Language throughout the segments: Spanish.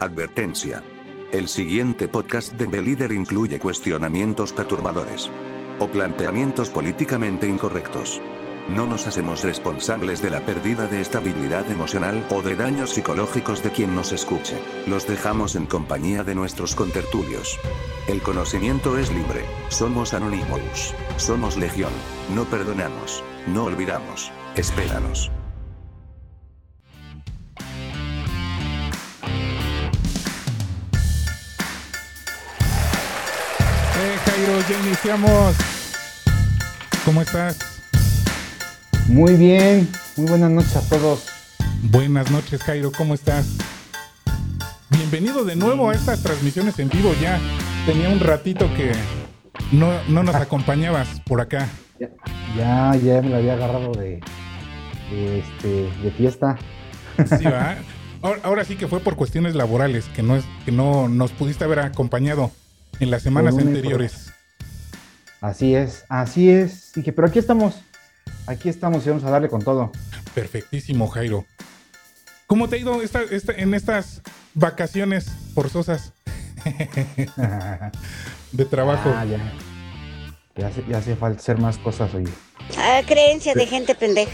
Advertencia. El siguiente podcast de Belíder incluye cuestionamientos perturbadores o planteamientos políticamente incorrectos. No nos hacemos responsables de la pérdida de estabilidad emocional o de daños psicológicos de quien nos escuche. Los dejamos en compañía de nuestros contertulios. El conocimiento es libre. Somos Anonymous. Somos Legión. No perdonamos. No olvidamos. Espéranos. Jairo, ya iniciamos. ¿Cómo estás? Muy bien, muy buenas noches a todos. Buenas noches, Jairo, ¿cómo estás? Bienvenido de nuevo a estas transmisiones en vivo. Ya tenía un ratito que no, no nos acompañabas por acá. Ya, ya me la había agarrado de, de, este, de fiesta. Sí, va. Ahora, ahora sí que fue por cuestiones laborales, que no, es, que no nos pudiste haber acompañado en las semanas anteriores. Así es, así es. Dije, pero aquí estamos, aquí estamos y vamos a darle con todo. Perfectísimo, Jairo. ¿Cómo te ha ido esta- esta- en estas vacaciones forzosas de trabajo? Ah, ya. Ya hace, ya hace falta hacer más cosas, oye. Ah, creencia de gente pendeja.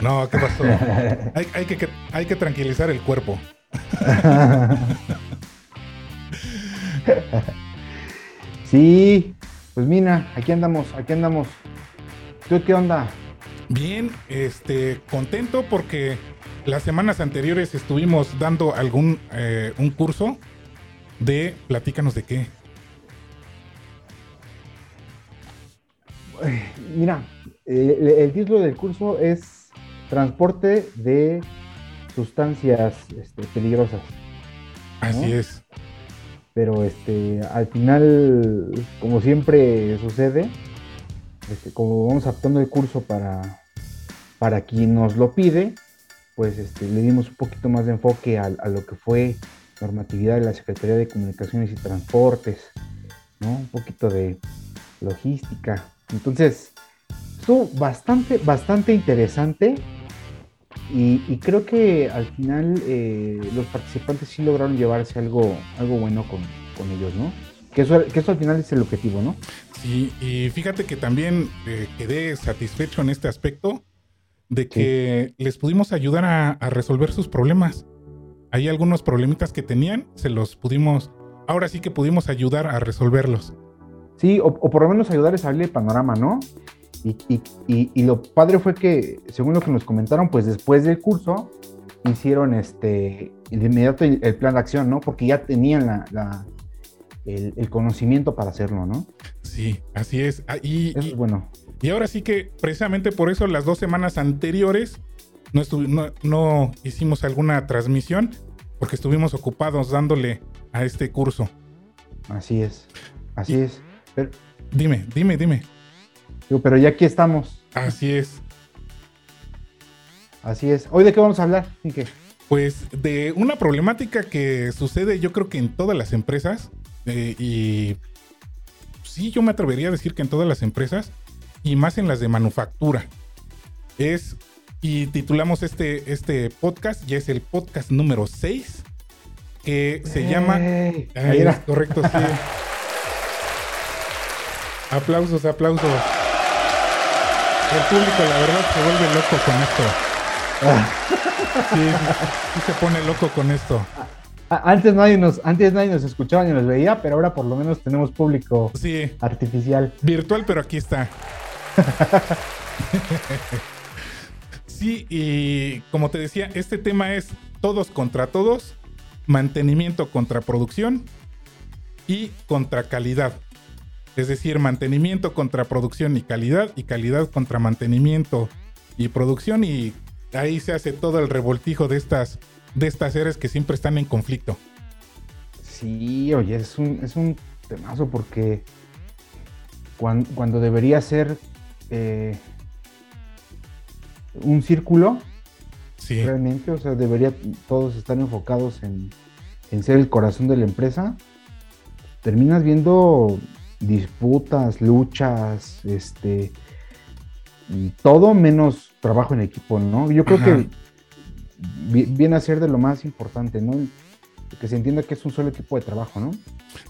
No, ¿qué pasó? hay, que- hay que tranquilizar el cuerpo. Sí, pues mira, aquí andamos, aquí andamos. ¿Tú qué onda? Bien, este, contento porque las semanas anteriores estuvimos dando algún eh, un curso de platícanos de qué. Mira, el, el título del curso es Transporte de sustancias este, peligrosas. Así es. Pero este al final como siempre sucede este, como vamos adaptando el curso para para quien nos lo pide pues este, le dimos un poquito más de enfoque a, lo que fue normatividad de la Secretaría de Comunicaciones y Transportes un poquito de logística. Entonces estuvo bastante bastante interesante y, y creo que al final eh, los participantes sí lograron llevarse algo, algo bueno con, con ellos, ¿no? Que eso, que eso al final es el objetivo, ¿no? Sí, y fíjate que también eh, quedé satisfecho en este aspecto de que les pudimos ayudar a, a resolver sus problemas. Hay algunos problemitas que tenían, se los pudimos, ahora sí que pudimos ayudar a resolverlos. Sí, o, o por lo menos ayudarles a abrir el panorama, ¿no? Y, y- y- y lo padre fue que, según lo que nos comentaron, pues después del curso hicieron este de inmediato el, el plan de acción, ¿no? Porque ya tenían la, la- el, el conocimiento para hacerlo, ¿no? Sí, así es. Ah, y, Eso es bueno. Y ahora sí que precisamente por eso las dos semanas anteriores no, no, no hicimos alguna transmisión porque estuvimos ocupados dándole a este curso. Así es. Así es. Pero, Dime, dime, dime. Digo, pero ya aquí estamos. Así es. Así es. ¿Hoy de qué vamos a hablar? Quique? Pues de una problemática que sucede yo creo que en todas las empresas eh, y sí yo me atrevería a decir que en todas las empresas y más en las de manufactura es y titulamos este, este podcast y es el podcast número 6 que se llama Ahí es era. correcto, sí. aplausos, aplausos. El público, la verdad, se vuelve loco con esto. Sí, sí, sí se pone loco con esto. Antes nadie, nos, antes nadie nos escuchaba ni nos veía, pero ahora por lo menos tenemos público Sí, artificial. virtual, pero aquí está. Sí, y como te decía, este tema es todos contra todos, mantenimiento contra producción y contra calidad. Es decir, mantenimiento contra producción y calidad, y calidad contra mantenimiento y producción, y ahí se hace todo el revoltijo de estas, de estas áreas que siempre están en conflicto. Sí, oye, es un, es un temazo porque cuan- cuando, debería ser eh, un círculo, Sí, realmente, o sea, debería todos estar enfocados en, en ser el corazón de la empresa, terminas viendo disputas, luchas, este, todo menos trabajo en equipo, ¿no? Yo creo Ajá. que vi- viene a ser de lo más importante, ¿no? que se entienda que es un solo equipo de trabajo, ¿no?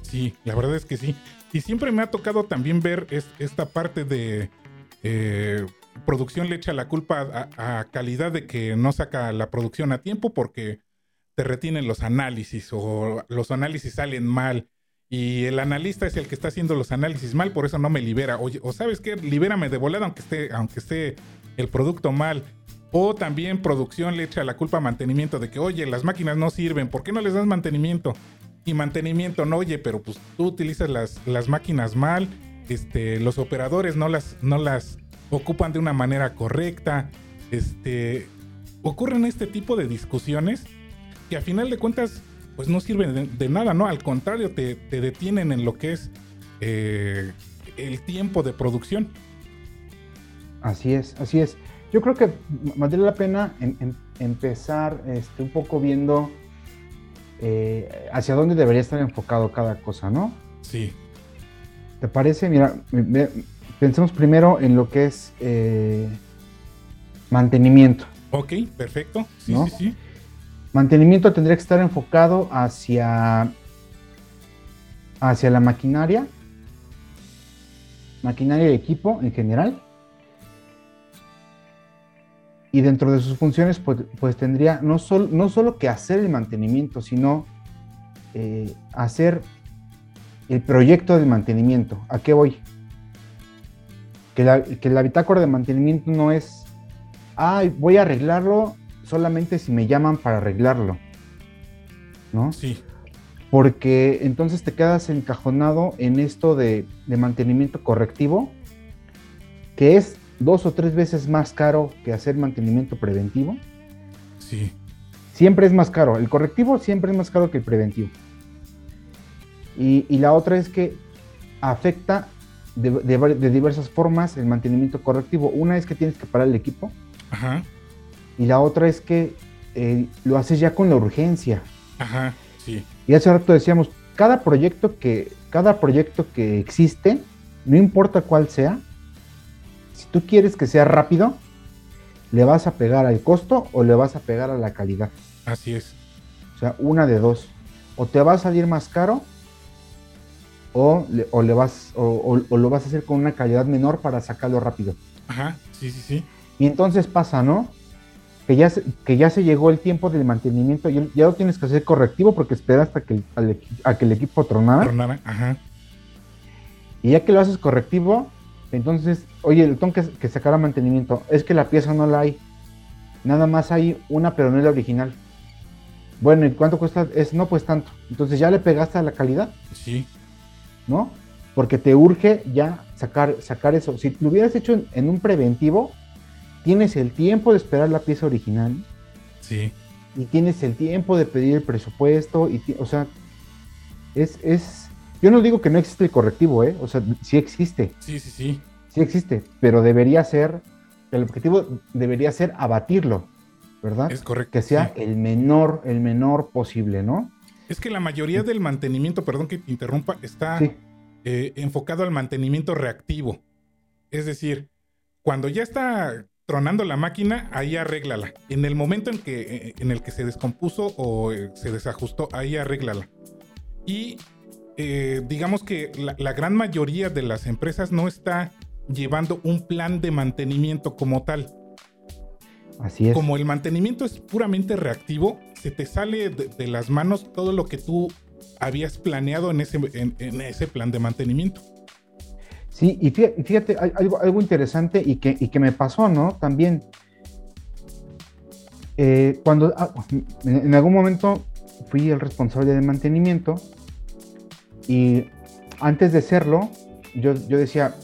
Sí, la verdad es que sí. Y siempre me ha tocado también ver esta parte de eh, producción le echa la culpa a, calidad de que no saca la producción a tiempo porque te retienen los análisis o los análisis salen mal y el analista es el que está haciendo los análisis mal, por eso no me libera. O sabes qué, libérame de volada aunque esté, aunque esté el producto mal. O también producción le echa la culpa a mantenimiento de que, oye, las máquinas no sirven, ¿por qué no les das mantenimiento? Y mantenimiento no, oye, pero pues tú utilizas las, las máquinas mal, este, los operadores no las, no las ocupan de una manera correcta. Este, ocurren este tipo de discusiones que a final de cuentas pues no sirven de, nada, ¿no? Al contrario, te, detienen en lo que es eh, el tiempo de producción. Así es, así es. Yo creo que valdría la pena empezar este, un poco viendo eh, hacia dónde debería estar enfocado cada cosa, ¿no? Sí. ¿Te parece? Mira, pensemos primero en lo que es eh, mantenimiento. Ok, perfecto. Sí, sí, sí. Mantenimiento tendría que estar enfocado hacia, hacia la maquinaria, maquinaria y equipo en general. Y dentro de sus funciones, pues, pues tendría no, no solo que hacer el mantenimiento, sino eh, hacer el proyecto de mantenimiento. ¿A qué voy? Que la, que la bitácora de mantenimiento no es, ay, voy a arreglarlo solamente si me llaman para arreglarlo. ¿No? Sí. Porque entonces te quedas encajonado en esto de, mantenimiento correctivo, que es dos o tres veces más caro que hacer mantenimiento preventivo. Sí. Siempre es más caro. El correctivo siempre es más caro que el preventivo. Y, la otra es que afecta de, de, diversas formas el mantenimiento correctivo. Una es que tienes que parar el equipo. Ajá. Y la otra es que eh, lo haces ya con la urgencia. Ajá, sí. Y hace rato decíamos, cada proyecto que, cada proyecto que existe, no importa cuál sea, si tú quieres que sea rápido, le vas a pegar al costo o le vas a pegar a la calidad. Así es. O sea, una de dos. O te va a salir más caro o, le, vas, o, o, lo vas a hacer con una calidad menor para sacarlo rápido. Ajá, sí, sí, sí. Y entonces pasa, ¿no? Que ya, se, que ya se llegó el tiempo del mantenimiento, y ya lo tienes que hacer correctivo porque esperas hasta que, a que el equipo tronara. Tronara, ajá. Y ya que lo haces correctivo, entonces, oye, el ton que, que mantenimiento, es que la pieza no la hay. Nada más hay una, pero no es la original. Bueno, ¿y cuánto cuesta? Es, no, pues tanto. Entonces ya le pegaste a la calidad. Sí. ¿No? Porque te urge ya sacar, sacar eso. Si lo hubieras hecho en un preventivo, tienes el tiempo de esperar la pieza original. Sí. Y tienes el tiempo de pedir el presupuesto. Y o sea, es, es. Yo no digo que no existe el correctivo, ¿eh? O sea, sí existe. Sí, sí, sí. Sí existe, pero debería ser. El objetivo debería ser abatirlo, ¿verdad? Es correcto. Que sea el menor, el menor posible, ¿no? Es que la mayoría del mantenimiento, perdón que te interrumpa, está eh, enfocado al mantenimiento reactivo. Es decir, cuando ya está tronando la máquina, ahí arréglala. En el momento en, que, eh, en el que se descompuso o eh, se desajustó, ahí arréglala. Y eh, digamos que la, gran mayoría de las empresas no está llevando un plan de mantenimiento como tal. Así es. Como el mantenimiento es puramente reactivo, se te sale de, las manos todo lo que tú habías planeado en ese, en ese plan de mantenimiento. Sí, y fíjate, algo, algo interesante y que, que, me pasó, ¿no? También, eh, cuando ah, en algún momento fui el responsable de mantenimiento y antes de serlo, yo, yo decía,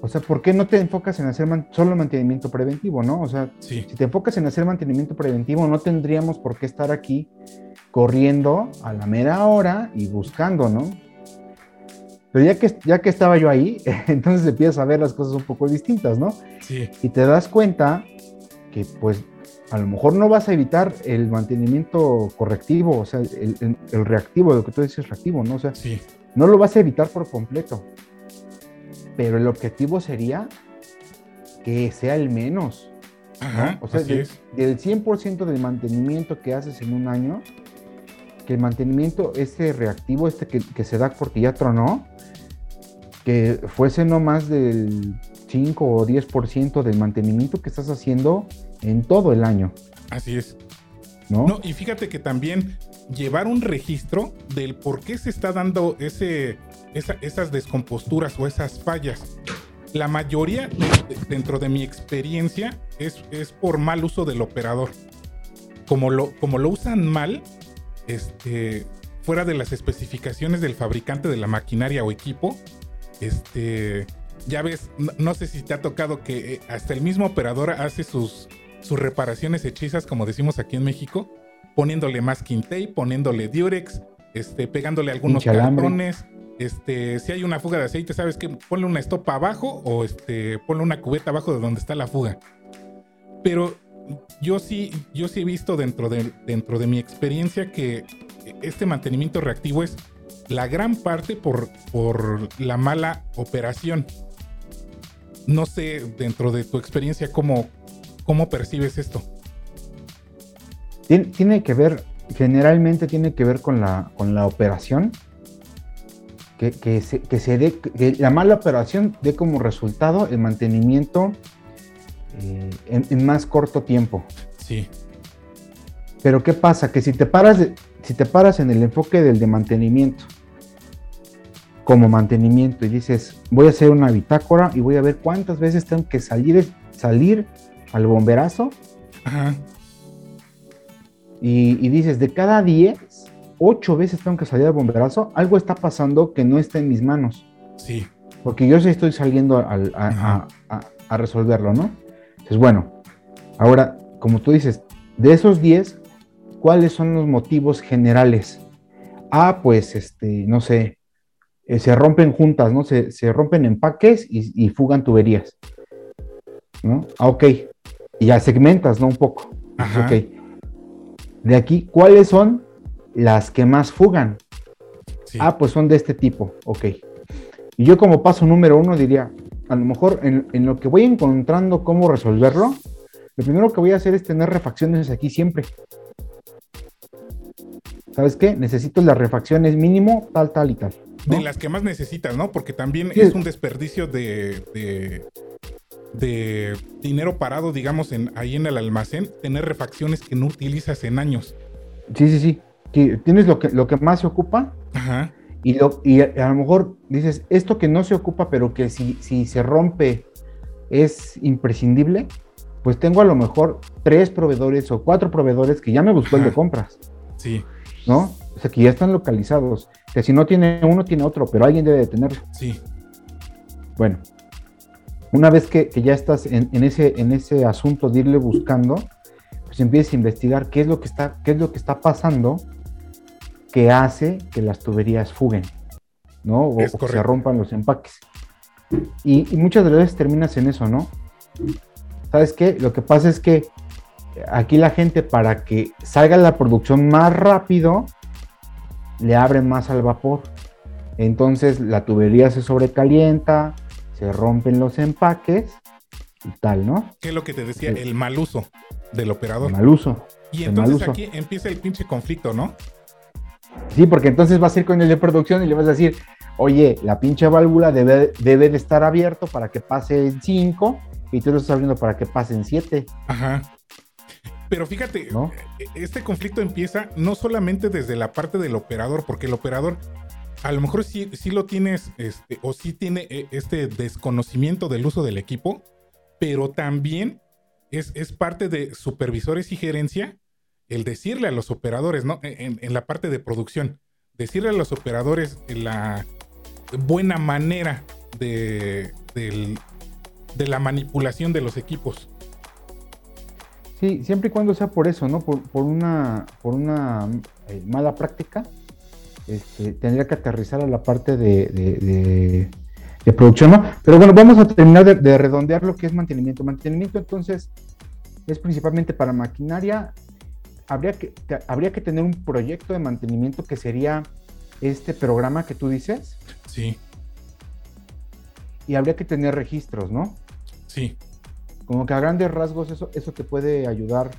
o sea, ¿por qué no te enfocas en hacer solo mantenimiento preventivo, no? O sea, si te enfocas en hacer mantenimiento preventivo, no tendríamos por qué estar aquí corriendo a la mera hora y buscando, ¿no? Pero ya que, ya que estaba yo ahí, entonces empiezas a ver las cosas un poco distintas, ¿no? Sí. Y te das cuenta que pues a lo mejor no vas a evitar el mantenimiento correctivo, o sea, el, reactivo, lo que tú dices reactivo, ¿no? O sea, sí. no lo vas a evitar por completo. Pero el objetivo sería que sea el menos. Ajá, O sea, del 100% del mantenimiento que haces en un año, que el mantenimiento, este reactivo, este que, que se da porque ya tronó, que fuese no más del 5 o 10% del mantenimiento que estás haciendo en todo el año. Así es. ¿no? No, y fíjate que también llevar un registro del por qué se está dando ese, esa- esas descomposturas o esas fallas. La mayoría, de- de- dentro de mi experiencia, es, es por mal uso del operador. Como lo, como lo usan mal, este, fuera de las especificaciones del fabricante de la maquinaria o equipo, este, ya ves, no, no sé si te ha tocado que eh, hasta el mismo operador hace sus, sus reparaciones hechizas, como decimos aquí en México, poniéndole masking tape, poniéndole diurex, este, pegándole algunos cartones. Este, si hay una fuga de aceite, ¿sabes qué? Ponle una estopa abajo o este, ponle una cubeta abajo de donde está la fuga. Pero yo sí, yo sí he visto dentro de, dentro de mi experiencia que este mantenimiento reactivo es la gran parte por, por la mala operación. No sé, dentro de tu experiencia, cómo, cómo percibes esto. Tien- Tiene que ver, generalmente tiene que ver con la, con la operación. Que, que se, que se dé, que la mala operación dé como resultado el mantenimiento eh, en, en más corto tiempo. Sí, Pero ¿qué pasa? Que si te paras, si te paras en el enfoque del de mantenimiento, como mantenimiento, y dices, voy a hacer una bitácora y voy a ver cuántas veces tengo que salir, salir al bomberazo, ajá, y, y dices, de cada 10, 8 veces tengo que salir al bomberazo, algo está pasando que no está en mis manos. sí, Porque yo sí estoy saliendo al- a, Ajá. a- a- a resolverlo, ¿no? Entonces, bueno, ahora, como tú dices, de esos 10, ¿cuáles son los motivos generales? Ah, pues, este, no sé, eh, se rompen juntas, ¿no? Se, se rompen empaques y, y fugan tuberías, ¿no? Ah, ok. Y ya segmentas, ¿no? Un poco. ajá, Ok. De aquí, ¿cuáles son las que más fugan? sí, Ah, pues son de este tipo, ok. Y yo como paso número uno diría, a lo mejor en, en lo que voy encontrando cómo resolverlo, lo primero que voy a hacer es tener refacciones aquí siempre. ¿Sabes qué? Necesito las refacciones mínimo, tal, tal y tal. ¿No? de las que más necesitas, ¿no? Porque también Sí. es un desperdicio de, de, de dinero parado, digamos, en, ahí en el almacén, tener refacciones que no utilizas en años. Sí, sí, sí. Que Tienes lo que, lo que más se ocupa Ajá, y, lo, y a a lo mejor dices, esto que no se ocupa, pero que si, si se rompe es imprescindible, pues tengo a lo mejor tres proveedores o cuatro proveedores que ya me buscó el de compras. sí, ¿no? O sea, que ya están localizados. Que si no tiene uno, tiene otro, pero alguien debe de tenerlo. sí, Bueno, una vez que, que ya estás en, en ese, en ese asunto de irle buscando, pues empiezas a investigar qué es lo que está, qué es lo que está pasando que hace que las tuberías fuguen, ¿no? O, que se rompan los empaques. Y, y muchas de las veces terminas en eso, ¿no? ¿Sabes qué? Lo que pasa es que aquí la gente para que salga la producción más rápido, le abren más al vapor. Entonces la tubería se sobrecalienta, se rompen los empaques y tal, ¿no? que es lo que te decía, el mal uso del operador. Mal uso. y el entonces uso. aquí empieza el pinche conflicto, ¿no? Sí, porque entonces vas a ir con el de producción y le vas a decir, oye, la pinche válvula debe, debe de estar abierto para que pase en 5 y tú lo estás abriendo para que pase en 7. Ajá. Pero fíjate, ¿No? eh, este conflicto empieza no solamente desde la parte del operador, porque el operador a lo mejor sí, sí lo tienes, este, o sí tiene eh, este desconocimiento del uso del equipo, pero también es, es parte de supervisores y gerencia el decirle a los operadores, ¿no? En, en la parte de producción, decirle a los operadores la buena manera de, del- de la manipulación de los equipos. Sí, siempre y cuando sea por eso, ¿no? Por, por una, por una eh, mala práctica, este, tendría que aterrizar a la parte de, de- de- de producción, ¿no? Pero bueno, vamos a terminar de, de redondear lo que es mantenimiento. Mantenimiento, entonces, es principalmente para maquinaria. Habría que, te- habría que tener un proyecto de mantenimiento que sería este programa que tú dices, Sí, y habría que tener registros, ¿no? sí, como que a grandes rasgos eso, eso te puede ayudar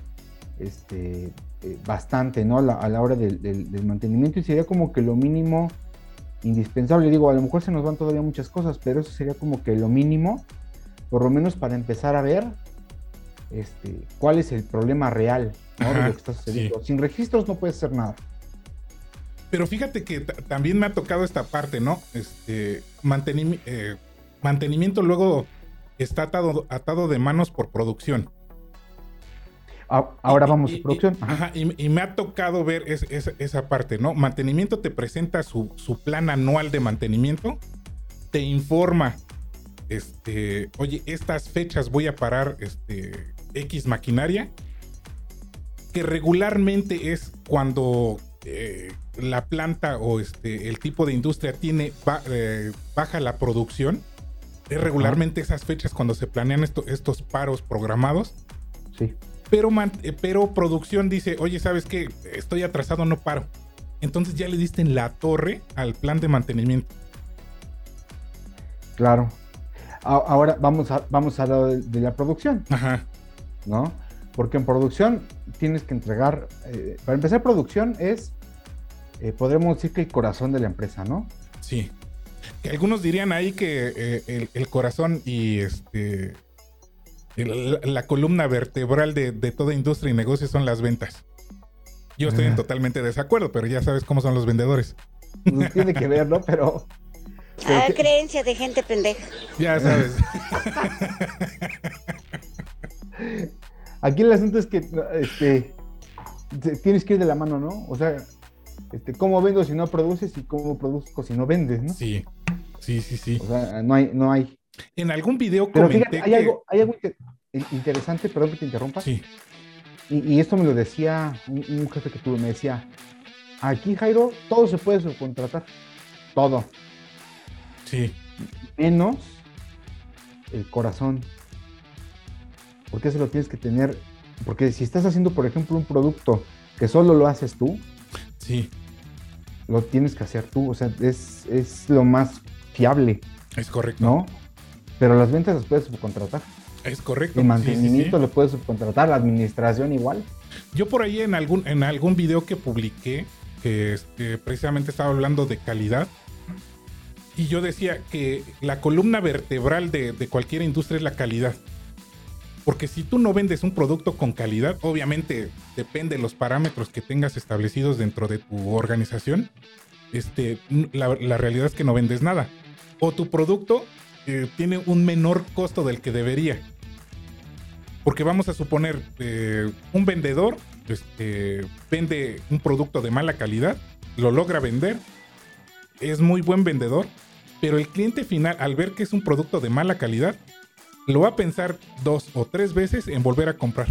este, eh, bastante, ¿no? A la, hora del, del, mantenimiento y sería como que lo mínimo indispensable. Digo, a lo mejor se nos van todavía muchas cosas, pero eso sería como que lo mínimo, por lo menos para empezar a ver este, cuál es el problema real de lo que está sucediendo. Sin registros no puede ser nada. Pero fíjate que también me ha tocado esta parte, ¿no? Este, eh, mantenimiento luego está atado, atado de manos por producción. Ahora vamos a producción. Y, me ha tocado ver esa parte, ¿no? Mantenimiento te presenta su, plan anual de mantenimiento, te informa, este, oye, estas fechas voy a parar este, X maquinaria, que regularmente es cuando eh, la planta o este, el tipo de industria tiene eh, baja la producción. Es regularmente esas fechas cuando se planean estos paros programados. Sí. Pero, eh, pero producción dice, oye, ¿sabes qué? Estoy atrasado, no paro. Entonces ya le diste en la torre al plan de mantenimiento. Claro. Ahora vamos a, vamos a hablar de, la producción. Ajá. ¿No? Porque en producción tienes que entregar, eh, para empezar producción es, eh, podremos decir que el corazón de la empresa, ¿no? Sí. Que algunos dirían ahí que el, el, corazón y este la, columna vertebral de, toda industria y negocio son las ventas. Yo estoy en totalmente desacuerdo, pero ya sabes cómo son los vendedores. No tiene que ver, ¿no? Pero. ah, creencia de gente pendeja. Ya sabes. Aquí el asunto es que este, tienes que ir de la mano, ¿no? O sea, este, ¿cómo vendo si no produces y cómo produzco si no vendes, ¿no? Sí, sí, sí, sí. O sea, no hay, no hay, en algún video Pero fíjate, hay, algo, hay algo interesante, perdón que te interrumpa. Sí. Y, esto me lo decía un, jefe que tuve, me decía, aquí Jairo, todo se puede subcontratar, todo. Sí. Menos el corazón. Porque eso lo tienes que tener, porque si estás haciendo, por ejemplo, un producto que solo lo haces tú, sí. Lo tienes que hacer tú, o sea, es, es lo más fiable. Es correcto. ¿No? Pero las ventas las puedes subcontratar. Es correcto. El mantenimiento lo puedes subcontratar, la administración igual. Yo por ahí en algún, en algún video que publiqué, que este, precisamente estaba hablando de calidad, y yo decía que la columna vertebral de, de, cualquier industria es la calidad. Porque si tú no vendes un producto con calidad, obviamente depende de los parámetros que tengas establecidos dentro de tu organización, este, la, realidad es que no vendes nada. O tu producto tiene un menor costo del que debería. Porque vamos a suponer, eh, un vendedor este, vende un producto de mala calidad, lo logra vender, es muy buen vendedor, pero el cliente final, al ver que es un producto de mala calidad, lo va a pensar dos o tres veces en volver a comprar.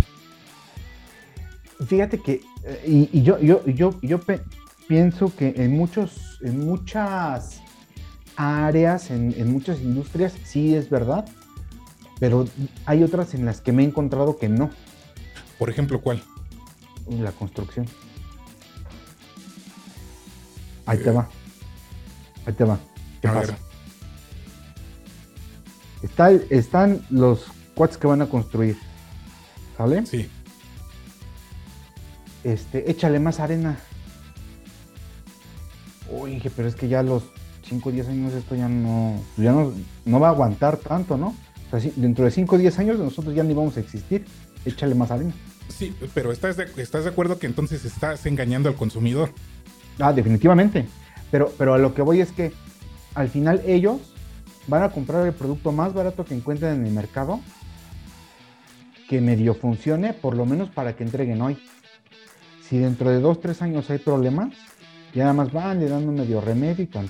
Fíjate que, eh, y, yo, yo, yo, yo pienso que en muchos, en muchas áreas, en, muchas industrias, sí es verdad, pero hay otras en las que me he encontrado que no. Por ejemplo, ¿cuál? La construcción. Ahí te eh. va. Ahí te va. ¿Qué pasa? Están los cuates que van a construir. ¿Sale? Sí. Este, échale más arena. Oye, pero es que ya los 5 o 10 años esto ya no, ya no, va a aguantar tanto, ¿no? O sea, dentro de 5 o 10 años nosotros ya ni vamos a existir. Échale más arena. Sí, pero ¿estás de, ¿estás de acuerdo que entonces estás engañando al consumidor? Ah, definitivamente. Pero, pero a lo que voy es que al final ellos van a comprar el producto más barato que encuentren en el mercado que medio funcione, por lo menos para que entreguen hoy. Si dentro de 2, 3 años hay problemas, ya nada más van, le dan un medio remedio y tan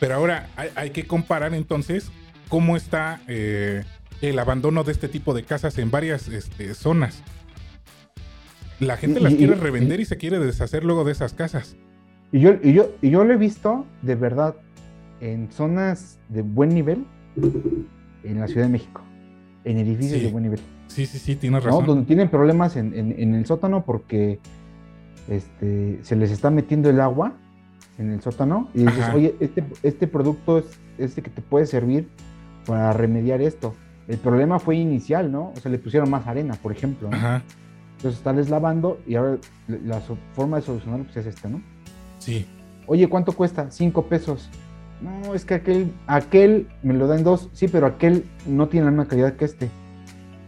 Pero ahora hay, que comparar entonces cómo está eh, el abandono de este tipo de casas en varias este, zonas. La gente las quiere revender y, se quiere deshacer luego de esas casas. Y yo, y yo, y yo lo he visto de verdad en zonas de buen nivel en la Ciudad de México, en edificios de buen nivel. Sí, sí, sí, tienes razón. Donde tienen problemas en, el sótano porque este, se les está metiendo el agua en el sótano y dices, oye, este, este producto es este que te puede servir para remediar esto. El problema fue inicial, ¿no? O sea, le pusieron más arena, por ejemplo. Entonces Entonces estás lavando y ahora la forma de solucionarlo pues, es esta, ¿no? Sí. Oye, ¿cuánto cuesta? Cinco pesos. No, es que aquel, aquel me lo dan dos, sí, pero aquel no tiene la misma calidad que este.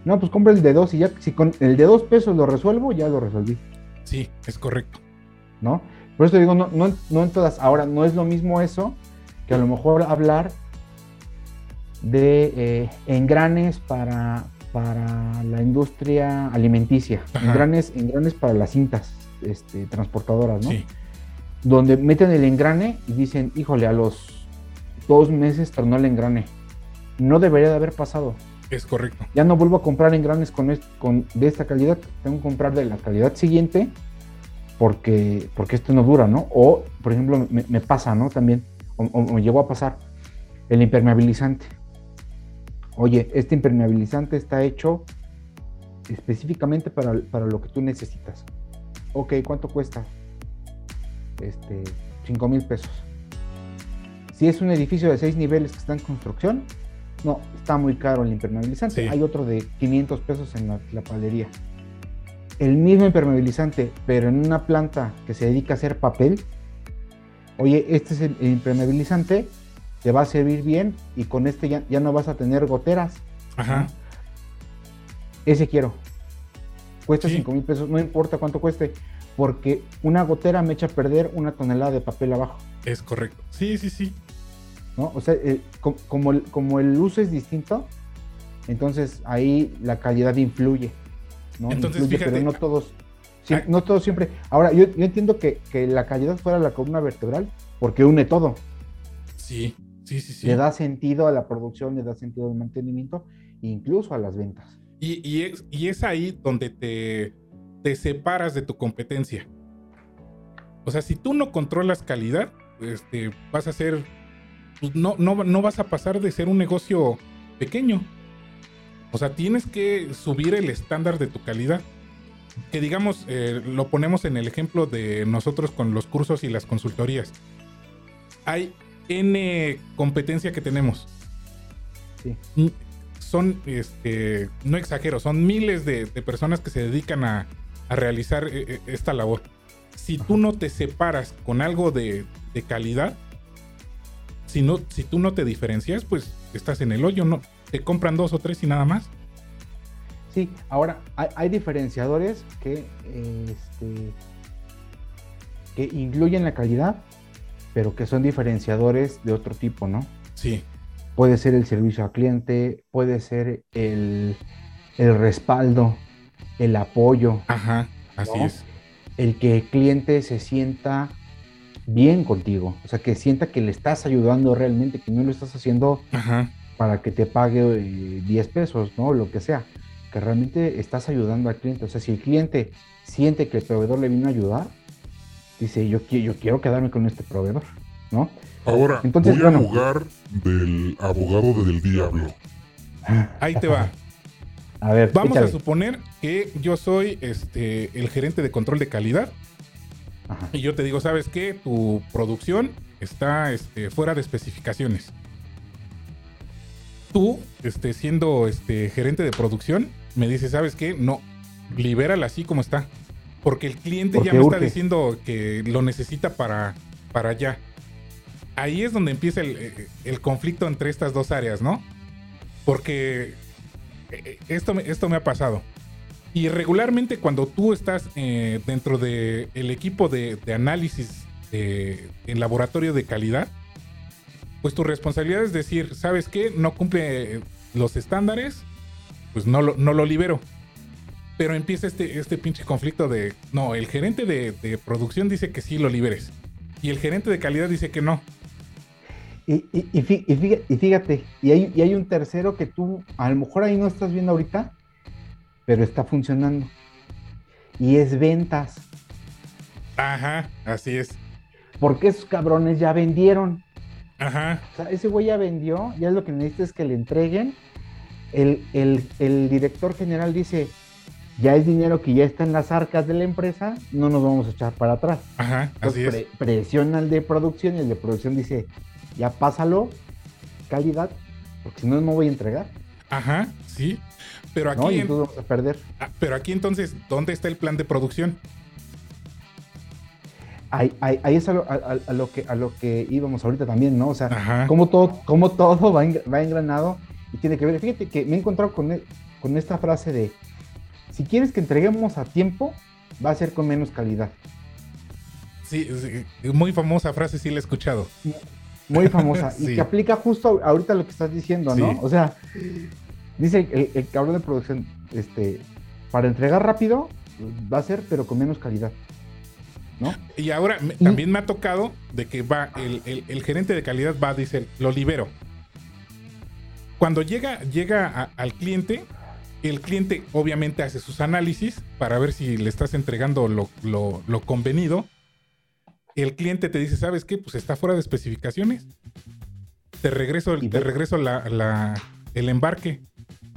No, pues compra el de dos y ya, si con el de dos pesos lo resuelvo, ya lo resolví. Sí, es correcto. ¿No? Por eso digo, no, no, no en todas. Ahora, no es lo mismo eso que a lo mejor hablar de eh, engranes para, para la industria alimenticia, engranes, engranes para las cintas este, transportadoras, ¿no? Sí. Donde meten el engrane y dicen, híjole, a los dos meses no el engrane. No debería de haber pasado. Es correcto. Ya no vuelvo a comprar engranes con, con de esta calidad, tengo que comprar de la calidad siguiente porque, porque esto no dura, ¿no? O, por ejemplo, me, pasa, ¿no? También, o, me llegó a pasar, el impermeabilizante. Oye, este impermeabilizante está hecho específicamente para, lo que tú necesitas. Ok, ¿cuánto cuesta? Este, 5 mil pesos. Si es un edificio de 6 niveles que está en construcción, no, está muy caro el impermeabilizante. Hay otro de 500 pesos en la, la palería. El mismo impermeabilizante, pero en una planta que se dedica a hacer papel. Oye, este es el impermeabilizante, te va a servir bien y con este ya, ya no vas a tener goteras. Ajá. Ese quiero. Cuesta 5 mil pesos, no importa cuánto cueste, porque una gotera me echa a perder una tonelada de papel abajo. Es correcto. Sí, sí, sí. O sea, como, el, como el uso es distinto, entonces ahí la calidad influye. ¿no? Entonces, fíjate, pero no todos, no todos siempre. Ahora, yo, entiendo que, la calidad fuera la columna vertebral porque une todo. Sí, sí, sí, sí. Le da sentido a la producción, le da sentido al mantenimiento, incluso a las ventas. Y, y, es, y es ahí donde te, te separas de tu competencia. O sea, si tú no controlas calidad, este, vas a ser pues, no, no, vas a pasar de ser un negocio pequeño. O sea, tienes que subir el estándar de tu calidad. Que digamos, eh, lo ponemos en el ejemplo de nosotros con los cursos y las consultorías. Hay N competencia que tenemos. Sí. Son, este, no exagero, son miles de, personas que se dedican a, realizar eh, eh, esta labor. Si tú no te separas con algo de, de calidad, si, no, si tú no te diferencias, pues estás en el hoyo, ¿no? Te compran dos o tres y nada más. Sí, ahora hay, diferenciadores que, este, que incluyen la calidad, pero que son diferenciadores de otro tipo, ¿no? Sí. Puede ser el servicio al cliente, puede ser el, respaldo, el apoyo. Ajá, así es. El que el cliente se sienta bien contigo. O sea, que sienta que le estás ayudando realmente, que no lo estás haciendo para que te pague 10 eh, pesos, ¿no? Lo que sea. Que realmente estás ayudando al cliente. O sea, si el cliente siente que el proveedor le vino a ayudar, dice, yo, yo quiero quedarme con este proveedor, ¿no? Ahora, Entonces, voy a jugar del abogado del diablo. Ahí te va. A ver, vamos a suponer que yo soy este, el gerente de control de calidad y yo te digo, ¿sabes qué? Tu producción está este, fuera de especificaciones. Tú, este, siendo este, gerente de producción, me dices, ¿sabes qué? No, libérala así como está. Porque el cliente ya me está diciendo que lo necesita para, para allá. Ahí es donde empieza el, el conflicto entre estas dos áreas, ¿no? Porque eh, esto, esto me ha pasado. Y regularmente cuando tú estás eh, dentro del equipo de, análisis en laboratorio de calidad, pues tu responsabilidad es decir, ¿sabes qué? No cumple los estándares, pues no lo, no lo libero. Pero empieza este, este pinche conflicto de, no, el gerente de, producción dice que sí lo liberes. Y el gerente de calidad dice que no. Y, y, fíjate, y hay, y hay un tercero que tú a lo mejor ahí no estás viendo ahorita, pero está funcionando. Y es ventas. Ajá, así es. Porque esos cabrones ya vendieron. Ajá. O sea, ese güey ya vendió, ya lo que necesita es que le entreguen. El, director general dice, ya es dinero que ya está en las arcas de la empresa, no nos vamos a echar para atrás. Ajá, así es. presiona al de producción y el de producción dice, ya pásalo, calidad, porque si no, no voy a entregar. Ajá, sí. Pero aquí, ¿no? Y en- tú vas a perder. ah, pero aquí entonces, ¿dónde está el plan de producción? Ahí, ahí- ahí es a lo, a- a- a lo que, a lo que íbamos ahorita también, ¿no? O sea, cómo todo, cómo todo va, en- va engranado y tiene que ver. Fíjate que me he encontrado con, e- con esta frase de, si quieres que entreguemos a tiempo, va a ser con menos calidad. Sí, sí, muy famosa frase, sí la he escuchado. Muy famosa y que aplica justo ahorita lo que estás diciendo, ¿no? Sí. O sea, dice el, el cabrón de producción, este, para entregar rápido va a ser, pero con menos calidad, ¿no? Y ahora Y- también me ha tocado de que va, el, el- el gerente de calidad va, dice, lo libero. Cuando llega, llega a- al cliente, el cliente obviamente hace sus análisis para ver si le estás entregando lo, lo- lo convenido. El cliente te dice, ¿sabes qué? Pues está fuera de especificaciones. Te regreso, te regreso la- la- el embarque.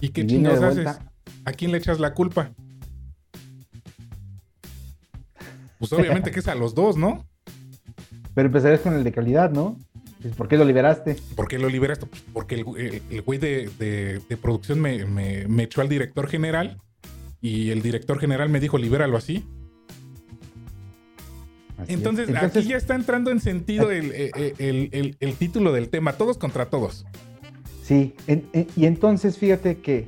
¿Y qué chingados haces? ¿A quién le echas la culpa? Pues obviamente que es a los dos, ¿no? Pero empezarías con el de calidad, ¿no? ¿Por qué lo liberaste? ¿Por qué lo liberaste? Pues porque el, el- el güey de, de- de producción me, me- me echó al director general y el director general me dijo, libéralo así. Así es. Entonces, Entonces, aquí ya está entrando en sentido el- el- el título del tema, todos contra todos. Sí, en- en- y entonces fíjate que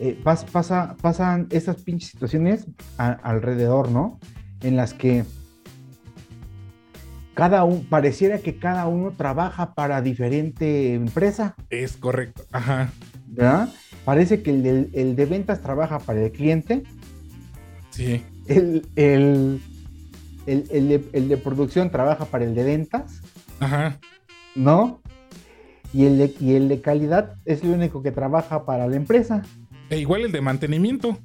eh, pas- pasa, pasan estas pinches situaciones a- alrededor, ¿no? En las que cada uno, pareciera que cada uno trabaja para diferente empresa, Es correcto. Ajá. ¿verdad? Parece que el, de ventas trabaja para el cliente, Sí. el, el- el- el de, el de producción trabaja para el de ventas, Ajá. ¿no? Y el de, y el de calidad es el único que trabaja para la empresa. E igual el de mantenimiento.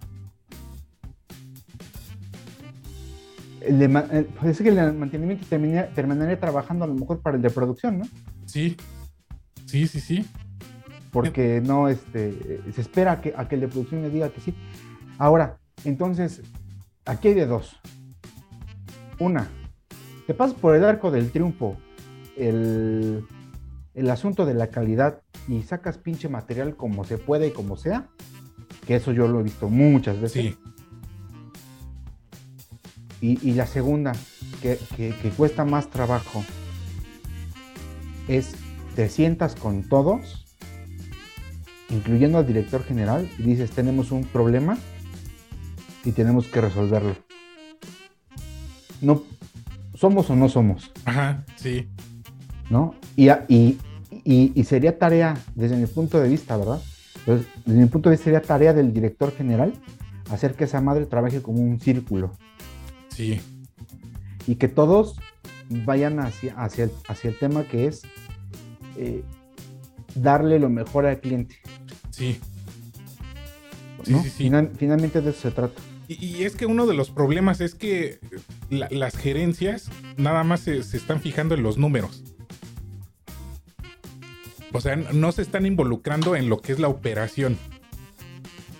El de, eh, pues es que el de mantenimiento termina- terminaría trabajando a lo mejor para el de producción, ¿no? Sí. Sí, sí, sí. Porque no, este, se espera a que, a que el de producción le diga que sí. Ahora, entonces, aquí hay de dos. Una, te pasas por el arco del triunfo el, el asunto de la calidad y sacas pinche material como se puede y como sea, que eso yo lo he visto muchas veces. Sí. Y, y la segunda, que, que- que cuesta más trabajo, es te sientas con todos, incluyendo al director general, y dices, tenemos un problema y tenemos que resolverlo. No, somos o no somos, Ajá. Sí. ¿No? Y, a- y, y- y sería tarea, desde mi punto de vista, ¿verdad? Entonces, desde mi punto de vista sería tarea del director general hacer que esa madre trabaje como un círculo. Sí. y que todos vayan hacia, hacia, el, hacia el tema que es eh, darle lo mejor al cliente. Sí. Sí, sí, sí. Final- finalmente de eso se trata. Y, y es que uno de los problemas es que la- las gerencias nada más se, se están fijando en los números. O sea, no se están involucrando en lo que es la operación.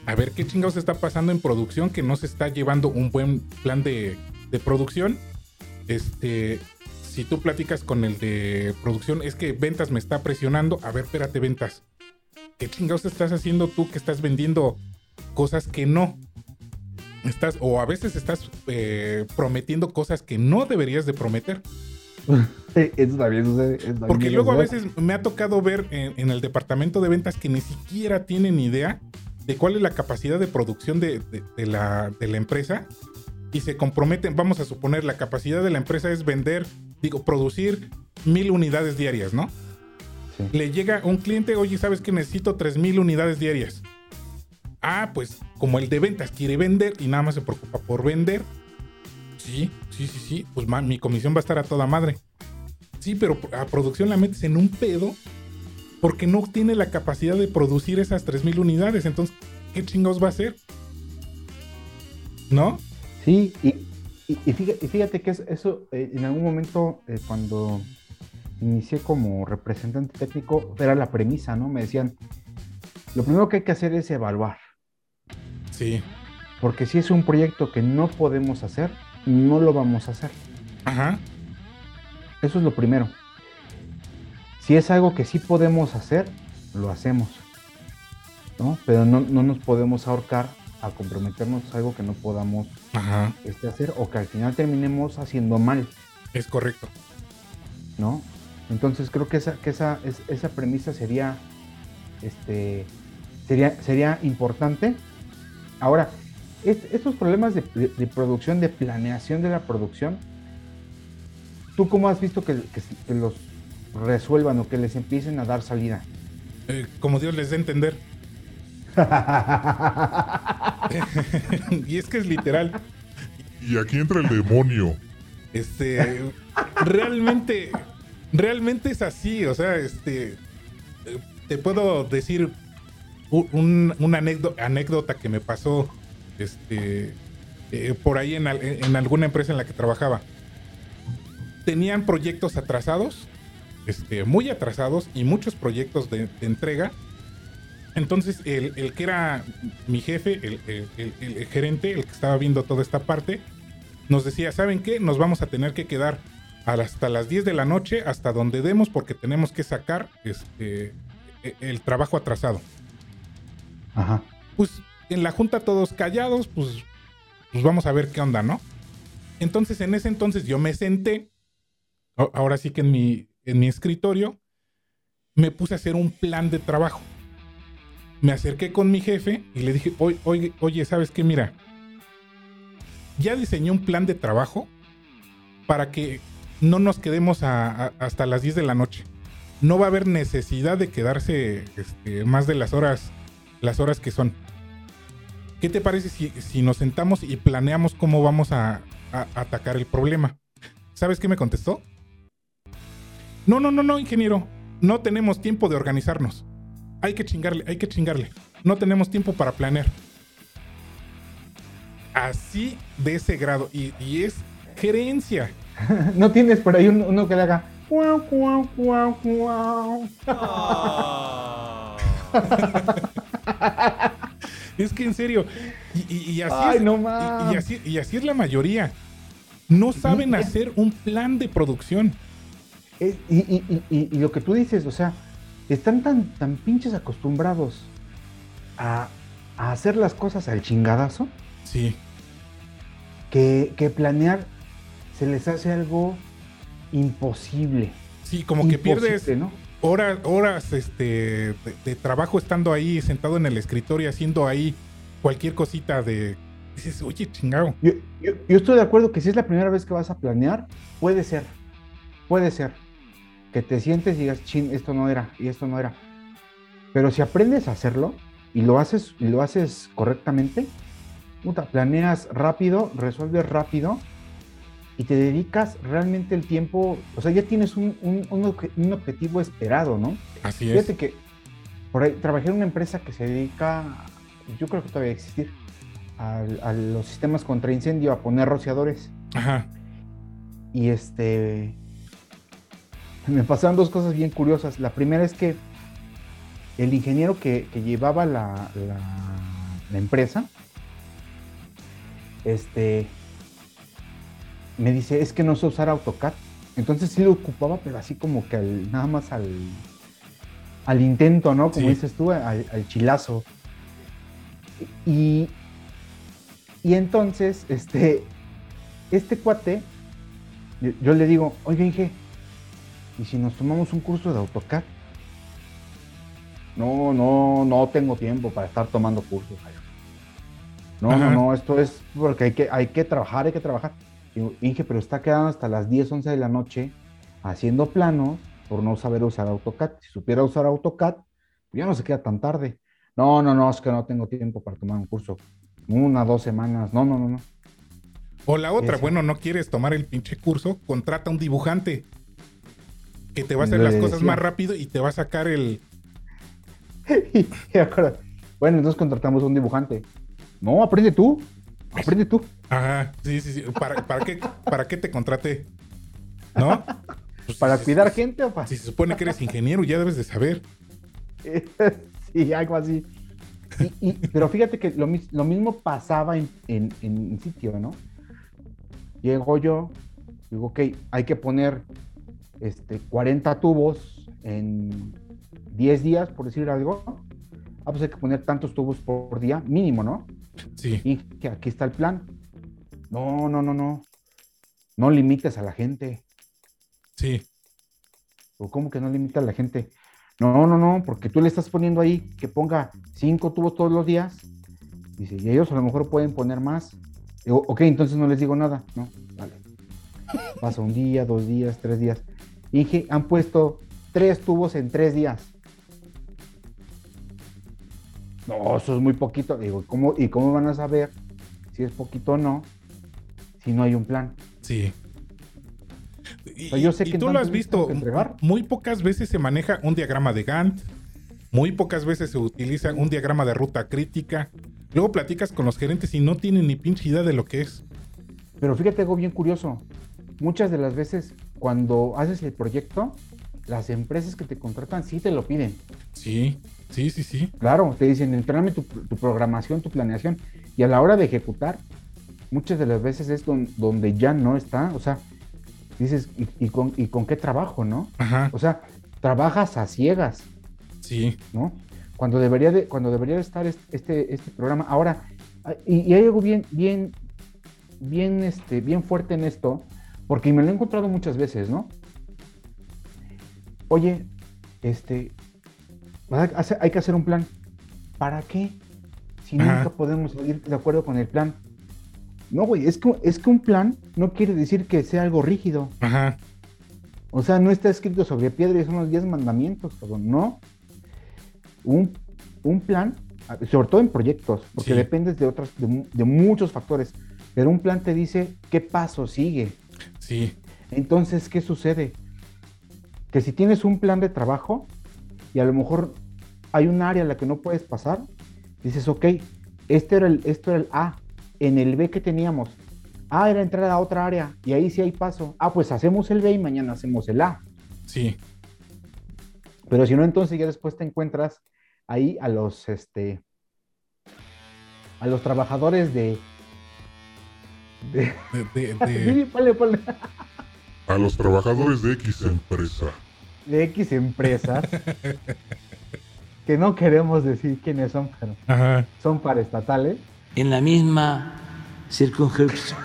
A ver qué chingados está pasando en producción que no se está llevando un buen plan de, de producción. Este, si tú platicas con el de producción, es que ventas me está presionando. A ver, espérate, ventas. ¿Qué chingados estás haciendo tú que estás vendiendo cosas que no? estás o a veces estás eh, prometiendo cosas que no deberías de prometer. Eso también sucede. eso también Porque luego a veces me ha tocado ver en, en el departamento de ventas que ni siquiera tienen idea de cuál es la capacidad de producción de, de- de la, de la empresa y se comprometen, vamos a suponer, la capacidad de la empresa es vender, digo, producir mil unidades diarias, ¿no? Sí. Le llega un cliente, oye, ¿sabes que necesito tres mil unidades diarias? Ah, pues como el de ventas quiere vender y nada más se preocupa por vender. Sí, sí, sí, sí. Pues mi comisión va a estar a toda madre. Sí, pero a producción la metes en un pedo porque no tiene la capacidad de producir esas 3000 unidades. Entonces, ¿qué chingados va a hacer? ¿No? Sí, y, y- y fíjate, que es- eso eh, en algún momento eh, cuando inicié como representante técnico era la premisa, ¿no? Me decían, lo primero que hay que hacer es evaluar, Sí. porque si es un proyecto que no podemos hacer, no lo vamos a hacer. Ajá. Eso es lo primero. Si es algo que sí podemos hacer, lo hacemos. ¿no? Pero no, no nos podemos ahorcar a comprometernos a algo que no podamos Ajá, este, hacer o que al final terminemos haciendo mal, es correcto. ¿no? Entonces creo que esa, que esa, es- esa premisa sería, este, sería, sería importante. Ahora, es- estos problemas de, de- de producción, de planeación de la producción, ¿tú cómo has visto que, que se- que los resuelvan o que les empiecen a dar salida? Eh, como Dios les dé a entender. y es que es literal. Y aquí entra el demonio. Este, realmente, realmente es así. O sea, este, eh, te puedo decir un- una anécdota, anécdota que me pasó, este, eh, por ahí en, al- en alguna empresa en la que trabajaba. Tenían proyectos atrasados, este, muy atrasados y muchos proyectos de, de entrega. Entonces, el, el que era mi jefe, el, el- el- el gerente, el que estaba viendo toda esta parte, nos decía, ¿saben qué? Nos vamos a tener que quedar hasta las 10 de la noche, hasta donde demos, porque tenemos que sacar este, e- el trabajo atrasado. Ajá. Pues en la junta todos callados, pues, pues vamos a ver qué onda, ¿no? Entonces en ese entonces yo me senté, ahora sí que en mi, en mi escritorio, me puse a hacer un plan de trabajo. Me acerqué con mi jefe y le dije, oye, oye, ¿sabes qué? Mira, ya diseñé un plan de trabajo para que no nos quedemos hasta las 10 de la noche. No va a haber necesidad de quedarse este, más de las horas, las horas que son. ¿Qué te parece si, si nos sentamos y planeamos cómo vamos a, a atacar el problema? ¿Sabes qué me contestó? No, no, no, no, ingeniero. No tenemos tiempo de organizarnos. Hay que chingarle, hay que chingarle. No tenemos tiempo para planear. Así de ese grado. Y, y es gerencia. ¿No tienes por ahí un- uno que le haga... guau, guau, guau, guau? Es que en serio. Y, y- y así Ay, es, no y- y, así, y así es la mayoría. No saben hacer un plan de producción. Y, lo que tú dices, o sea, están tan, tan pinches acostumbrados a, a hacer las cosas al chingadazo Sí. que, que planear se les hace algo imposible. Sí, como que pierdes ¿no? Horas, horas este, de, de trabajo estando ahí, sentado en el escritorio, haciendo ahí cualquier cosita de. Dices, oye, chingado. Yo, yo- yo estoy de acuerdo que si es la primera vez que vas a planear, puede ser, puede ser. Que te sientes y digas, chin, esto no era, y esto no era. Pero si aprendes a hacerlo y lo haces, y lo haces correctamente, puta, planeas rápido, resuelves rápido y te dedicas realmente el tiempo, o sea, ya tienes un, un- un obje- un objetivo esperado, ¿no? Así es. Fíjate que por ahí trabajé en una empresa que se dedica, yo creo que todavía existir, al- a, los sistemas contra incendio, a poner rociadores. Ajá. Y este. Me pasaron dos cosas bien curiosas. La primera es que el ingeniero que, que llevaba la, la- la empresa, este. Me dice, es que no sé usar AutoCAD. Entonces sí lo ocupaba, pero así como que al- nada más al, al intento, ¿no? Como Sí. dices tú, al, al chilazo. Y, y entonces, este, este cuate, yo, yo le digo, oiga, Inge, ¿y si nos tomamos un curso de AutoCAD? No, no, no tengo tiempo para estar tomando cursos. No, Ajá. no, no, esto es porque hay que, hay que trabajar, hay que trabajar. Digo, Inge, pero está quedando hasta las 10, 11 de la noche haciendo planos por no saber usar AutoCAD. Si supiera usar AutoCAD, pues ya no se queda tan tarde. No, no, no, es que no tengo tiempo para tomar un curso. Una, dos semanas. No, no, no, no. O la otra, Eso. bueno, no quieres tomar el pinche curso, contrata un dibujante que te va a hacer Le las cosas decía. más rápido y te va a sacar el. Bueno, entonces contratamos a un dibujante. No, aprende tú. Aprende tú. Ajá, sí, sí, sí. ¿Para, para qué, ¿Para qué te contraté? ¿No? Pues, Para si- cuidar si- gente o para... Si se supone que eres ingeniero, ya debes de saber. sí, algo así. Y- y- pero fíjate que lo, lo mismo pasaba en, en, en sitio, ¿no? Llego yo, digo, ok, hay que poner este, 40 tubos en 10 días, por decir algo. ah, pues hay que poner tantos tubos por día, mínimo, ¿no? Sí. Y que aquí está el plan. No, no, no, no. No limites a la gente. Sí. ¿O cómo que no limitas a la gente? No, no, no, porque tú le estás poniendo ahí que ponga cinco tubos todos los días. Dice, y ellos a lo mejor pueden poner más. Digo, ok, entonces no les digo nada. No, vale. Pasa un día, dos días, tres días. Inge, han puesto tres tubos en tres días. No, eso es muy poquito. Digo, ¿cómo, ¿y cómo van a saber si es poquito o no si no hay un plan? Sí. Y, sea, yo sé y que tú lo has visto, muy pocas veces se maneja un diagrama de Gantt, muy pocas veces se utiliza un diagrama de ruta crítica. Luego platicas con los gerentes y no tienen ni pinche idea de lo que es. Pero fíjate algo bien curioso. Muchas de las veces cuando haces el proyecto, las empresas que te contratan sí te lo piden. Sí, sí, sí, sí. Claro, te dicen, entrename tu, tu programación, tu planeación. Y a la hora de ejecutar, muchas de las veces es don- donde ya no está. O sea, dices, ¿y, y con, ¿y con qué trabajo, no? Ajá, O sea, trabajas a ciegas, sí, ¿no? Cuando debería de, cuando debería de estar es- este, este programa. Ahora, ah, y, y hay algo bien, bien, bien, este, bien fuerte en esto, porque me lo he encontrado muchas veces, ¿no? Oye, este, hay que hacer- un plan. ¿Para qué? Si Ajá. nunca podemos ir de acuerdo con el plan. No, güey, es que, es que un plan no quiere decir que sea algo rígido. ajá, O sea, no está escrito sobre piedra y son los 10 mandamientos, cabrón. No. Un, un plan, sobre todo en proyectos, porque Sí. dependes de mu- de muchos factores. Pero un plan te dice qué paso sigue. sí, Entonces, ¿qué sucede? Que si tienes un plan de trabajo y a lo mejor hay un área a la que no puedes pasar, dices, ok, este era el, esto era el A. En el B que teníamos, A era entrar a otra área y ahí sí hay paso. Ah, pues hacemos el B y mañana hacemos el A. sí, Pero si no, entonces ya después te encuentras ahí a los, este, a los trabajadores de... de, de, de- de- Sí. A los trabajadores de X empresa. De X empresas que no queremos decir quiénes son, pero ajá, son paraestatales. en la misma circunscrip-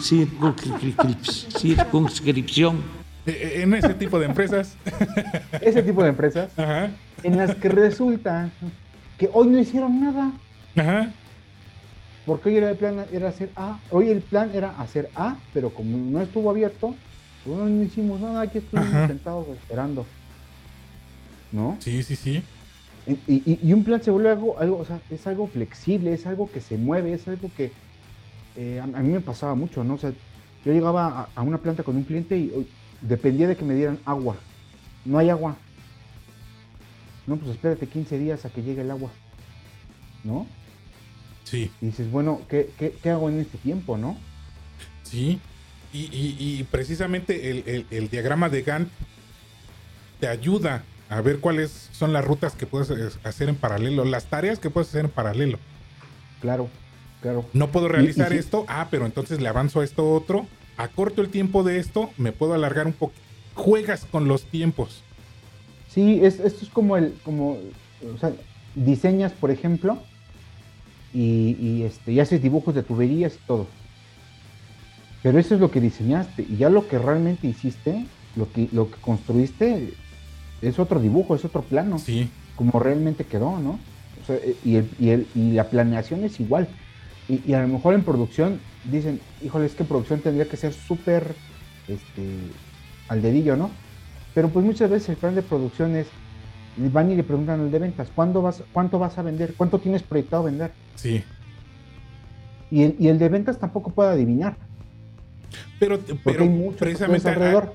circunscrip- circunscripción E- e- en ese tipo de empresas, Ese tipo de empresas ajá, en las que resulta que hoy no hicieron nada. ajá, Porque hoy era el plan era hacer A. Hoy el plan era hacer A, pero como no estuvo abierto, no, hicimos nada. Aquí estuvimos Ajá. sentados esperando. ¿No? sí, sí, sí, Y, y- y un plan se vuelve algo, algo, o sea, es algo flexible, es algo que se mueve, es algo que eh, a, a mí me pasaba mucho, ¿no? O sea, yo llegaba a, a una planta con un cliente y dependía de que me dieran agua. No hay agua. No, pues espérate 15 días a que llegue el agua. ¿No? sí, Y dices, bueno, ¿qué, qué, qué hago en este tiempo, no? sí. Y, y- y precisamente el, el- el diagrama de Gantt te ayuda a ver cuáles son las rutas que puedes eh, hacer en paralelo, las tareas que puedes hacer en paralelo. Claro, claro. No puedo realizar y sí. esto, ah, pero entonces le avanzo a esto otro, acorto el tiempo de esto, me puedo alargar un poco. Juegas con los tiempos. Sí, es, esto es como el, como, o sea, diseñas, por ejemplo, y, y, este, y haces dibujos de tuberías y todo. Pero eso es lo que diseñaste, y ya lo que realmente hiciste, lo que, lo que construiste, es otro dibujo, es otro plano, Sí, como realmente quedó, ¿no? O sea, eh, y, el- y el- y la planeación es igual. Y, y a lo mejor en producción dicen, híjole, es que en producción tendría que ser súper este, al dedillo, ¿no? Pero pues muchas veces el plan de producción es, van y le preguntan al de ventas, ¿cuándo vas, ¿cuánto vas a vender? ¿Cuánto tienes proyectado vender? sí. Y el, y el de ventas tampoco puede adivinar, Pero, pero hay precisamente... alrededor.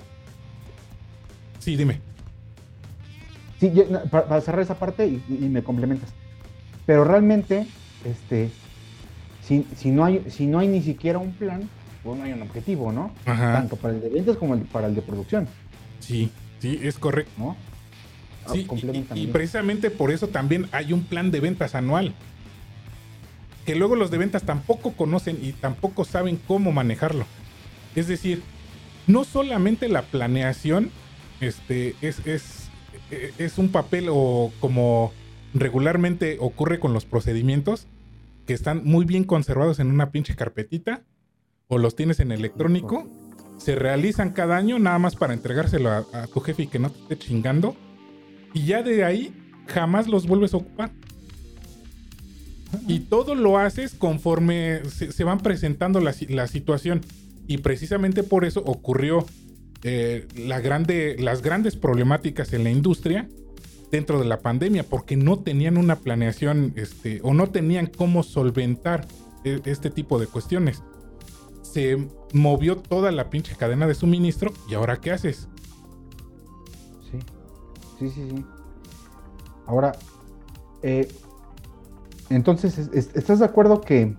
sí, dime. Sí, yo- para, para cerrar esa parte y, y me complementas. Pero realmente, este, si, si, no hay, si no hay ni siquiera un plan, pues no hay un objetivo, ¿no? Ajá. Tanto para el de ventas como el- para el de producción, Sí, sí, es correcto. ¿no? Ah, Sí, y- y, precisamente por eso también hay un plan de ventas anual. Que luego los de ventas tampoco conocen y tampoco saben cómo manejarlo. Es decir, no solamente la planeación este, es, es, es un papel o como regularmente ocurre con los procedimientos que están muy bien conservados en una pinche carpetita o los tienes en electrónico, se realizan cada año nada más para entregárselo a, tu jefe y que no te esté chingando y ya de ahí jamás los vuelves a ocupar. Y todo lo haces conforme se, van presentando la situación. Y precisamente por eso ocurrió eh, la grande, las grandes problemáticas en la industria dentro de la pandemia, porque no tenían una planeación este, o no tenían cómo solventar e- este tipo de cuestiones. Se movió toda la pinche cadena de suministro y ahora ¿qué haces? Sí, sí, sí, sí. Ahora, eh, entonces, es- es- ¿estás de acuerdo que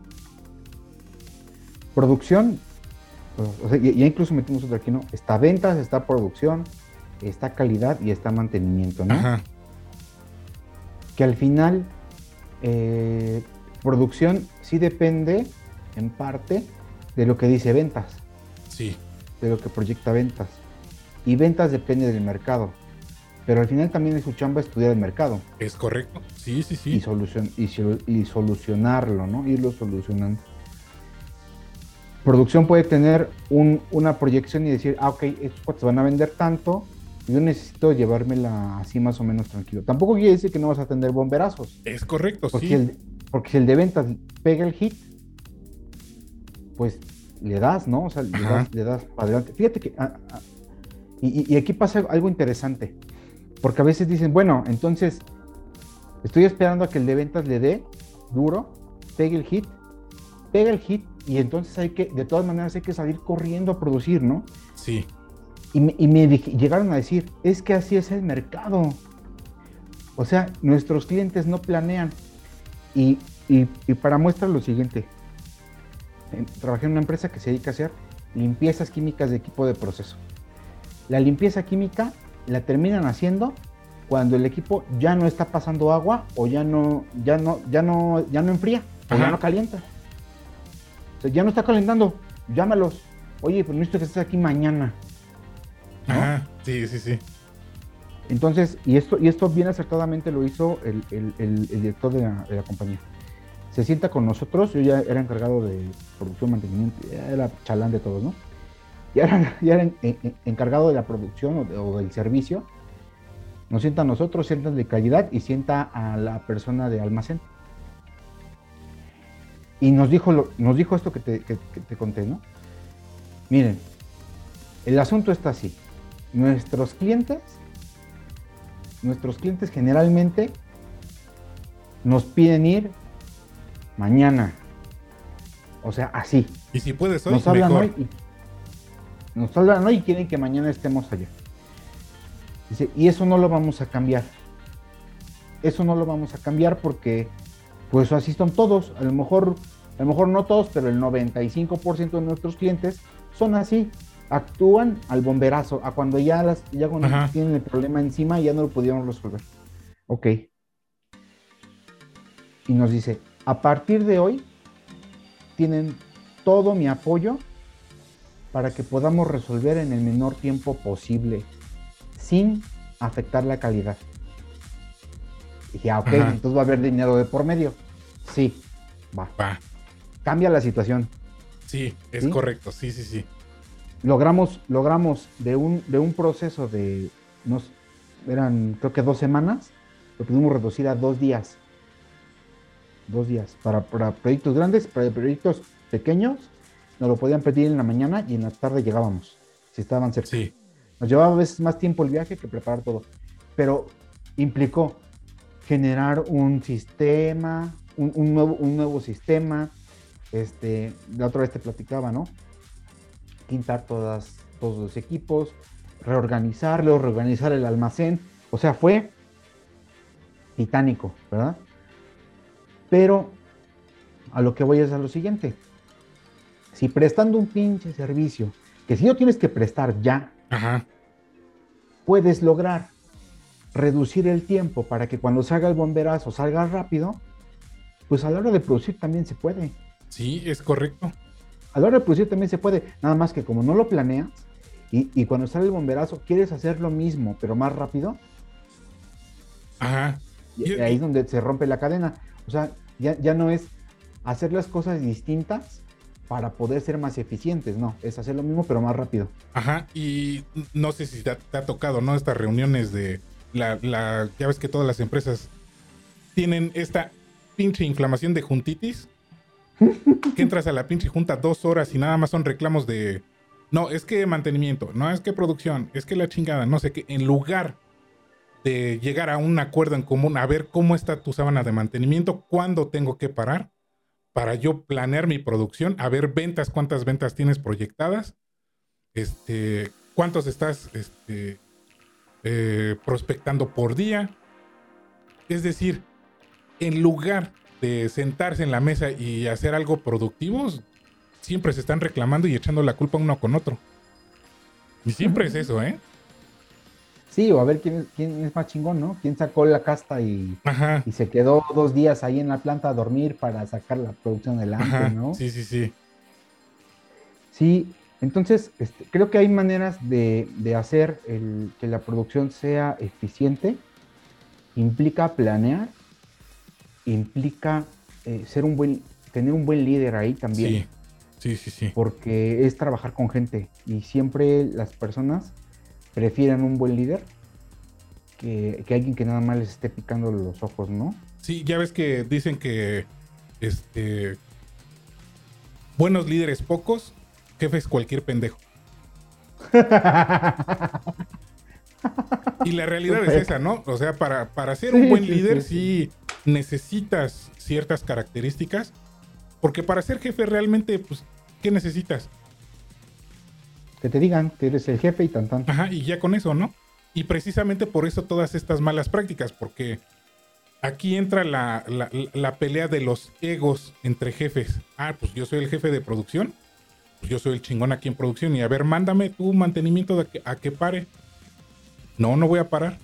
producción, o sea, ya, incluso metimos otro aquí, ¿no? Está ventas, está producción, está calidad y está mantenimiento, ¿no? Ajá. Que al final, eh, producción sí depende en parte de lo que dice ventas. Sí, de lo que proyecta ventas. Y ventas depende del mercado. Pero al final también es su chamba estudiar el mercado es correcto. Sí, sí, y, sí. solucion- y, solu- y solucionarlo, ¿no? Irlo solucionando. Producción puede tener un- una proyección y decir, ah, ok, estos cuates van a vender tanto, yo necesito llevármela así más o menos tranquilo. Tampoco quiere decir que no vas a tener bomberazos. Es correcto, Porque, sí. el, porque si el de ventas pega el hit, pues le das, ¿no? O sea, le das, le das para adelante. Fíjate que. ah, ah, y aquí pasa algo interesante. Porque a veces dicen, bueno, entonces estoy esperando a que el de ventas le dé duro, pegue el hit, pega el hit, y entonces hay que, de todas maneras, hay que salir corriendo a producir, ¿no? Sí, Y me, y me llegaron a decir, es que así es el mercado. O sea, nuestros clientes no planean. Y, y- y para muestra lo siguiente, en- trabajé en una empresa que se dedica a hacer limpiezas químicas de equipo de proceso. La limpieza química la terminan haciendo cuando el equipo ya no está pasando agua o ya no, ya no, ya no, ya no enfría o ya no calienta. Sea, ya no está calentando, llámalos. Oye, pero necesito que estés aquí mañana. ¿no? ajá. Sí, sí, sí. Entonces, y esto, y esto bien acertadamente lo hizo el, el- el- el director de la, de la compañía. Se sienta con nosotros, yo ya era encargado de producción, mantenimiento, ya era chalán de todos, ¿no? Ya era, ya era en- en- encargado de la producción o, de- o del servicio. Nos sienta a nosotros, sienta de calidad y sienta a la persona de almacén. Y nos dijo, lo- nos dijo esto que te, que- que te conté, ¿no? Miren, el asunto está así. Nuestros clientes nuestros clientes generalmente nos piden ir mañana. O sea, así. Y si puedes hoy, Nos hablan mejor. hoy y nos hablan hoy y quieren que mañana estemos allá. Dice, y eso no lo vamos a cambiar. Eso no lo vamos a cambiar porque pues así son todos. A lo mejor, a lo mejor no todos, pero el 95% de nuestros clientes son así. Actúan al bomberazo, a cuando ya las, ya cuando Ajá. tienen el problema encima y ya no lo pudieron resolver. Ok. Y nos dice, a partir de hoy tienen todo mi apoyo para que podamos resolver en el menor tiempo posible, sin afectar la calidad. Dije, ah, ok, Ajá. entonces va a haber dinero de por medio. Sí, va. Va. Cambia la situación. Sí, es ¿Sí? correcto. Sí, sí, sí. Logramos, logramos de un, de un proceso de, nos, eran creo que dos semanas, lo pudimos reducir a dos días. Dos días. Para, para proyectos grandes, para proyectos pequeños, nos lo podían pedir en la mañana y en la tarde llegábamos, si estaban cerca. Sí. Nos llevaba a veces más tiempo el viaje que preparar todo. Pero implicó generar un sistema, un, un nuevo, un nuevo sistema. Este, la otra vez te platicaba, ¿no? Quintar todas, todos los equipos, reorganizarlos, reorganizar el almacén. O sea, fue titánico, ¿verdad? Pero a lo que voy es a lo siguiente. Si prestando un pinche servicio, que si no tienes que prestar ya, Ajá. puedes lograr reducir el tiempo para que cuando salga el bomberazo salga rápido, pues a la hora de producir también se puede. Sí, es correcto. A la hora de producir también se puede, nada más que como no lo planeas y, y cuando sale el bomberazo quieres hacer lo mismo, pero más rápido, Ajá. Y, Y- ahí es donde se rompe la cadena. O sea, ya, ya no es hacer las cosas distintas para poder ser más eficientes, no, es hacer lo mismo pero más rápido. Ajá, y no sé si te ha, te ha tocado, ¿no? Estas reuniones de la, la, ya ves que todas las empresas tienen esta pinche inflamación de juntitis, que entras a la pinche junta dos horas y nada más son reclamos de, no, es que mantenimiento, no, es que producción, es que la chingada, no sé qué, en lugar de llegar a un acuerdo en común, a ver cómo está tu sábana de mantenimiento, cuándo tengo que parar, para yo planear mi producción, a ver ventas, cuántas ventas tienes proyectadas, este, cuántos estás este, eh, prospectando por día. Es decir, en lugar de sentarse en la mesa y hacer algo productivo, siempre se están reclamando y echando la culpa uno con otro. Y siempre es eso, ¿eh? Sí, o a ver quién es, quién es más chingón, ¿no? ¿Quién sacó la casta y, se quedó dos días ahí en la planta a dormir para sacar la producción adelante, Ajá. ¿no? Sí, sí, sí. Sí, entonces este, creo que hay maneras de, de hacer el- que la producción sea eficiente. Implica planear, implica eh, ser un buen, tener un buen líder ahí también, Sí, sí, sí, sí. porque es trabajar con gente y siempre las personas prefieren un buen líder que, que alguien que nada más les esté picando los ojos, ¿no? Sí, ya ves que dicen que este buenos líderes pocos, jefes cualquier pendejo. Y la realidad es esa, ¿no? O sea, para, para ser un buen sí, líder sí, sí, necesitas ciertas características. Porque para ser jefe realmente, pues, ¿qué necesitas? que te digan que eres el jefe y tan tan. Ajá, y ya con eso, ¿no? Y precisamente por eso todas estas malas prácticas, porque aquí entra la, la- la pelea de los egos entre jefes. Ah, pues yo soy el jefe de producción, pues yo soy el chingón aquí en producción y a ver, mándame tu mantenimiento de que- a que pare. No, no voy a parar.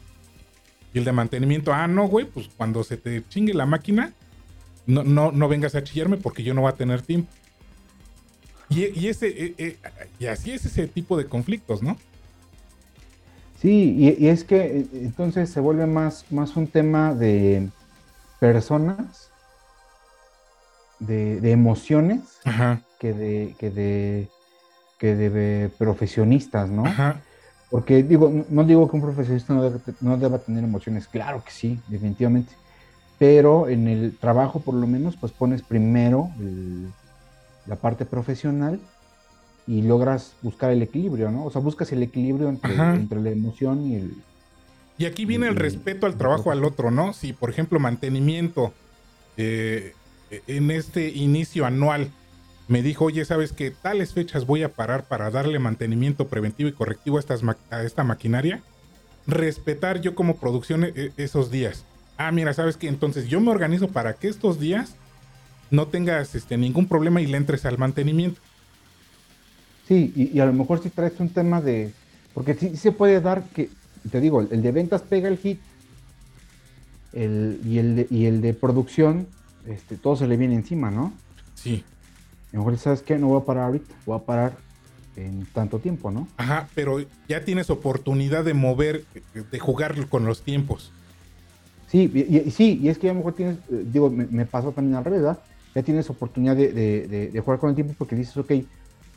Y el de mantenimiento, ah, no, güey, pues cuando se te chingue la máquina, no, no, no vengas a chillarme porque yo no voy a tener tiempo. Y, y ese, eh, eh, y así es ese tipo de conflictos, ¿no? Sí, y, y es que eh, entonces se vuelve más, más un tema de personas, de, de emociones, Ajá, que de, que de, que de profesionistas, ¿no? ajá. Porque digo, no- digo que un profesionista no deba, no deba tener emociones, claro que sí, definitivamente. Pero en el trabajo, por lo menos, pues pones primero el- la parte profesional y logras buscar el equilibrio, ¿no? O sea, buscas el equilibrio entre, la emoción y el, Y aquí viene el respeto al trabajo al otro, ¿no? Si, por ejemplo, mantenimiento eh, en este inicio anual me dijo, oye, ¿sabes que tales fechas voy a parar para darle mantenimiento preventivo y correctivo a, estas ma- a esta maquinaria? Respetar yo como producción eh, esos días. Ah, mira, ¿sabes que Entonces yo me organizo para que estos días no tengas este, ningún problema y le entres al mantenimiento. Sí, y, y a lo mejor si traes un tema de. Porque sí, sí se puede dar que, te digo, el de ventas pega el hit el, y, el de, y el de producción, este, todo se le viene encima, ¿no? Sí. A lo mejor, ¿sabes qué? No voy a parar ahorita, voy a parar en tanto tiempo, ¿no? Ajá, pero ya tienes oportunidad de mover, de jugar con los tiempos. Sí, y, y- sí, y es que a lo mejor tienes, eh, digo, me, me pasó también al revés, ¿verdad? Ya tienes oportunidad de, de- de- de jugar con el tiempo porque dices, ok,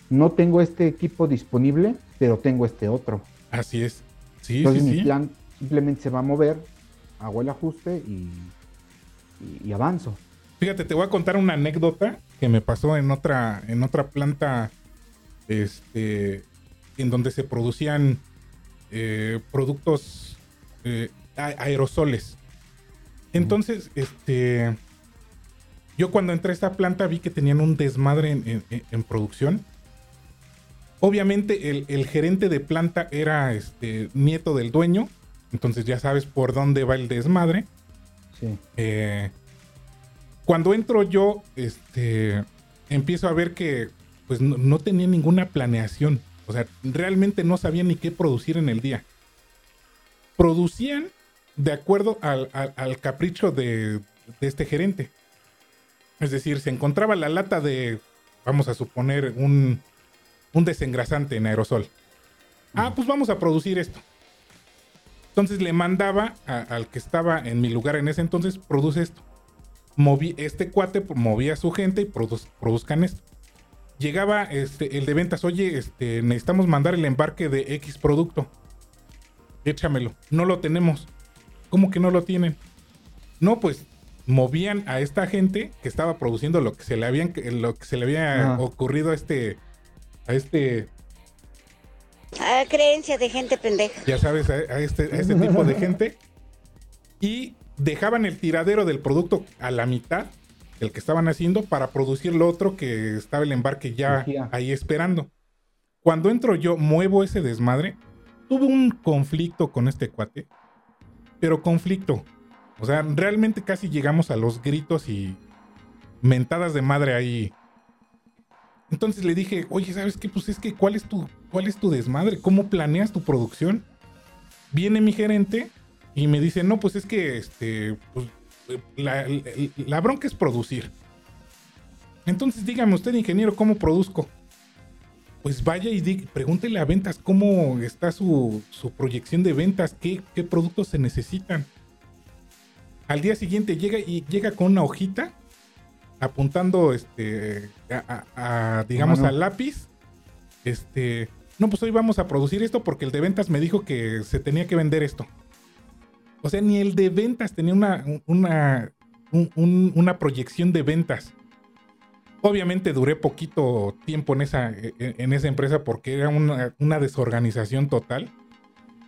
no tengo este equipo disponible, pero tengo este otro. Así es. Sí, Entonces sí, mi sí. plan simplemente se va a mover, hago el ajuste y, y- y avanzo. Fíjate, te voy a contar una anécdota que me pasó en otra, en otra planta, este, en donde se producían eh, productos eh, aerosoles. Entonces, este, yo cuando entré a esta planta vi que tenían un desmadre en, en- en producción. Obviamente el, el gerente de planta era este, nieto del dueño, entonces ya sabes por dónde va el desmadre. Sí. Eh, cuando entro yo, este, empiezo a ver que pues no, no tenía ninguna planeación. O sea, realmente no sabían ni qué producir en el día. Producían de acuerdo al, al- al capricho de, de este gerente. Es decir, se encontraba la lata de, vamos a suponer, un, un desengrasante en aerosol. Ah, pues vamos a producir esto. Entonces le mandaba a- al que estaba en mi lugar en ese entonces, produce esto. Moví, este cuate movía a su gente y produz- produzcan esto. Llegaba este, el de ventas, oye, este, necesitamos mandar el embarque de X producto. Échamelo. No lo tenemos. ¿Cómo que no lo tienen? No, pues movían a esta gente que estaba produciendo lo que se le habían lo que se le había ocurrido a este a este Ah, creencia de gente pendeja. ya sabes, a, a este, a este tipo de gente. Y dejaban el tiradero del producto a la mitad, el que estaban haciendo, para producir lo otro que estaba el embarque ya ahí esperando. Cuando entro yo, muevo ese desmadre. Tuve un conflicto con este cuate, pero conflicto. O sea, realmente casi llegamos a los gritos y mentadas de madre ahí. Entonces le dije, oye, ¿sabes qué? Pues es que, ¿cuál es tu, cuál es tu desmadre? ¿Cómo planeas tu producción? Viene mi gerente y me dice, no, pues es que este, pues, la, la- la bronca es producir. Entonces dígame usted, ingeniero, ¿cómo produzco? Pues vaya y di- pregúntele a ventas cómo está su, su proyección de ventas, qué, qué productos se necesitan. Al día siguiente llega y llega con una hojita apuntando este a, a- a, digamos al lápiz. Este, no, pues hoy vamos a producir esto porque el de ventas me dijo que se tenía que vender esto. O sea, ni el de ventas tenía una, una, un- un- una proyección de ventas. Obviamente duré poquito tiempo en esa, en, en esa empresa porque era una, una desorganización total.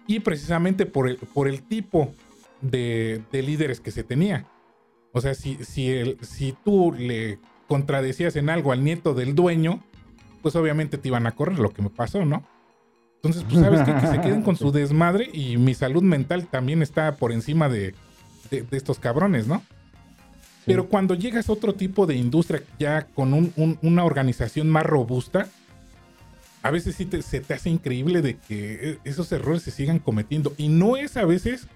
Y precisamente por el, por el tipo de, de líderes que se tenía. O sea, si, si, el- si tú le contradecías en algo al nieto del dueño, pues obviamente te iban a correr lo que me pasó, ¿no? Entonces, pues sabes qué? que se queden con su desmadre y mi salud mental también está por encima de, de- de estos cabrones, ¿no? Pero cuando llegas a otro tipo de industria ya con un- un- una organización más robusta, a veces sí te- se te hace increíble de que e- esos errores se sigan cometiendo. Y no es a veces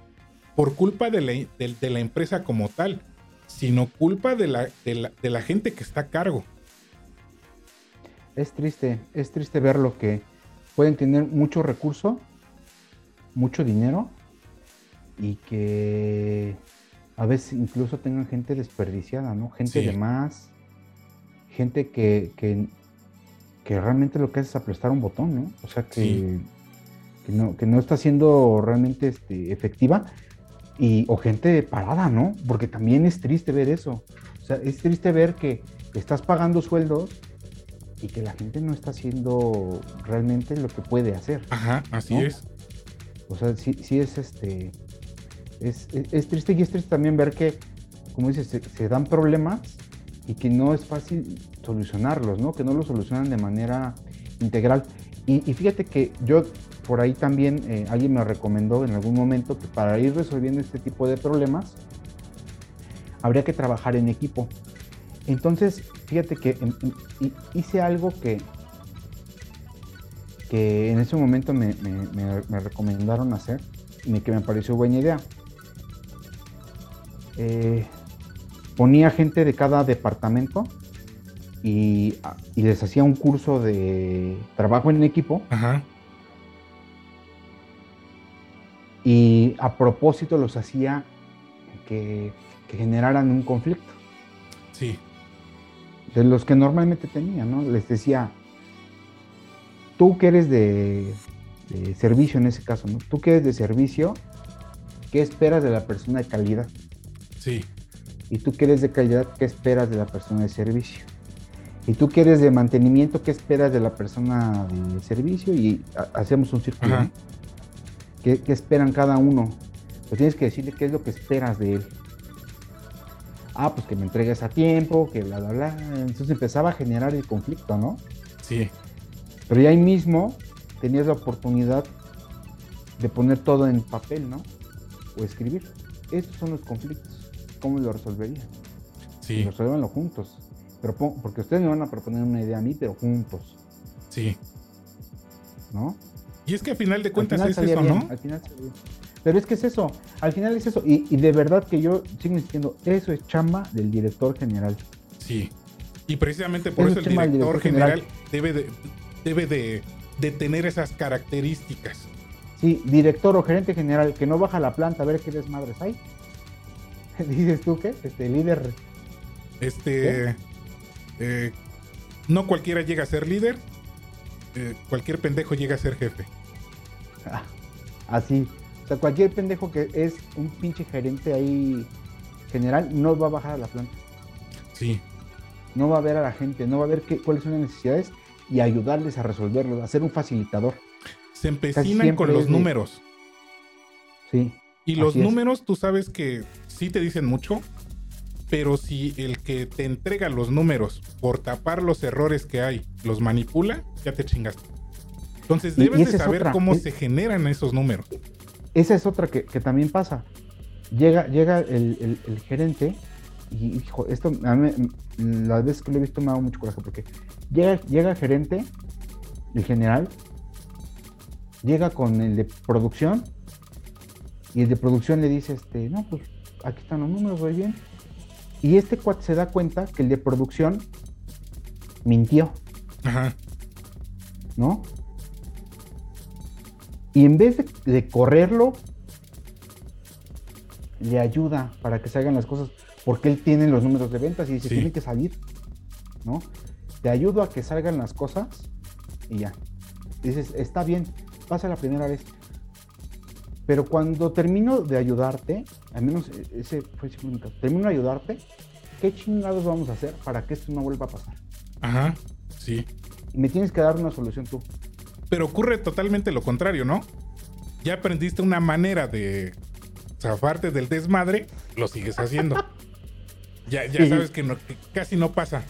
por culpa de la, de- de la empresa como tal, sino culpa de la, de la- de la gente que está a cargo. Es triste, es triste ver lo que pueden tener mucho recurso, mucho dinero y que a veces incluso tengan gente desperdiciada, ¿no? Gente Sí. de más, gente que, que, que realmente lo que hace es aplastar un botón, ¿no? O sea, que, Sí. que, no, que no está siendo realmente este, efectiva y, o gente parada, ¿no? Porque también es triste ver eso. O sea, es triste ver que estás pagando sueldos y que la gente no está haciendo realmente lo que puede hacer. Ajá, así ¿No? es. O sea, sí, sí es este. Es, es- es triste y es triste también ver que, como dices, se, se dan problemas y que no es fácil solucionarlos, ¿no? Que no los solucionan de manera integral. Y, y fíjate que yo por ahí también eh, alguien me recomendó en algún momento que para ir resolviendo este tipo de problemas habría que trabajar en equipo. Entonces, fíjate que hi- hice algo que, que en ese momento me, me- me- me recomendaron hacer y que me pareció buena idea. Eh, ponía gente de cada departamento y, a- y les hacía un curso de trabajo en equipo Ajá. y a propósito los hacía que, que generaran un conflicto. Sí. De los que normalmente tenía, ¿no? Les decía, tú que eres de, de servicio en ese caso, ¿no? Tú que eres de servicio, ¿qué esperas de la persona de calidad? Sí. Y tú que eres de calidad, ¿qué esperas de la persona de servicio? Y tú que eres de mantenimiento, ¿qué esperas de la persona de servicio? Y ha- hacemos un círculo. ¿Qué, qué esperan cada uno? Pues tienes que decirle qué es lo que esperas de él. Ah, pues que me entregues a tiempo, que bla, bla, bla. Entonces empezaba a generar el conflicto, ¿no? Sí. Pero ya ahí mismo tenías la oportunidad de poner todo en papel, ¿no? O escribir. Estos son los conflictos. ¿Cómo lo resolverían? Sí. Resuélvanlo juntos. Pero porque ustedes me van a proponer una idea a mí, pero juntos, Sí. ¿no? Y es que a final de Al cuentas final es eso, bien, ¿no? Al final salía. Pero es que es eso, al final es eso. Y, y de verdad que yo sigo insistiendo, eso es chamba del director general. Sí. Y precisamente por Eso eso el director director general debe de, debe de, de tener esas características. Sí, director o gerente general que no baja la planta a ver qué desmadres hay. Dices tú qué? Este líder. Este. eh, no cualquiera llega a ser líder. eh, cualquier pendejo llega a ser jefe. Ah, Así. Sea, cualquier pendejo que es un pinche gerente ahí general no va a bajar a la planta. Sí. No va a ver a la gente, no va a ver qué, cuáles son las necesidades y ayudarles a resolverlos, a ser un facilitador. Se empecinan con los de- números. Sí. Y los números, tú sabes que sí te dicen mucho, pero si el que te entrega los números por tapar los errores que hay los manipula, ya te chingaste. Entonces debes de saber otra, cómo es- se generan esos números. Esa es otra que, que también pasa. Llega, llega el, el- el gerente y, hijo, esto a mí, las veces que lo he visto me ha dado mucho coraje porque llega, llega el gerente, el general, llega con el de producción y el de producción le dice, este, no, pues aquí están los números, voy bien. Y este cuate se da cuenta que el de producción mintió. Ajá. ¿no? Y en vez de, de correrlo, le ayuda para que salgan las cosas, porque él tiene los números de ventas y dice, Sí. tiene que salir, ¿no? Te ayudo a que salgan las cosas y ya. Dices, está bien, pasa la primera vez. Pero cuando termino de ayudarte, al menos e- ese fue el termino de ayudarte, ¿qué chingados vamos a hacer para que esto no vuelva a pasar? Ajá. Sí. Y me tienes que dar una solución tú. Pero ocurre totalmente lo contrario, ¿no? Ya aprendiste una manera de zafarte del desmadre, lo sigues haciendo. ya ya Sí. sabes que, no- que casi no pasa.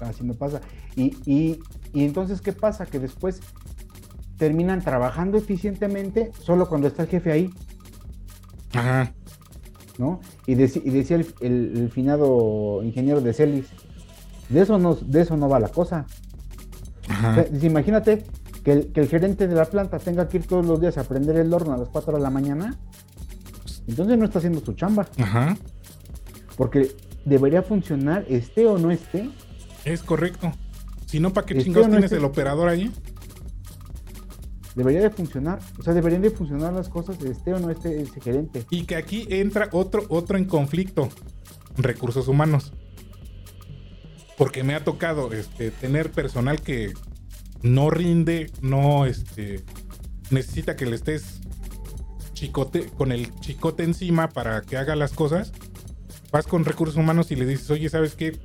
así no pasa. Y, y- y entonces, ¿qué pasa? Que después terminan trabajando eficientemente solo cuando está el jefe ahí, Ajá. ¿no? Y, decía el, el- el finado ingeniero de Celis, de eso no, de eso no va la cosa. O Ajá. sea, imagínate que el, que el gerente de la planta tenga que ir todos los días a prender el horno a las 4 de la mañana, entonces no está haciendo su chamba, Ajá. porque debería funcionar, esté o no esté, Es correcto. Si no, ¿para qué Este chingados no tienes este- el operador ahí? debería de funcionar, o sea, deberían de funcionar las cosas, esté o no esté ese gerente. Y que aquí entra otro, otro en conflicto. Recursos humanos. Porque me ha tocado este, tener personal que no rinde, no este, necesita que le estés chicote, con el chicote encima para que haga las cosas. Vas con recursos humanos y le dices, oye, ¿sabes qué?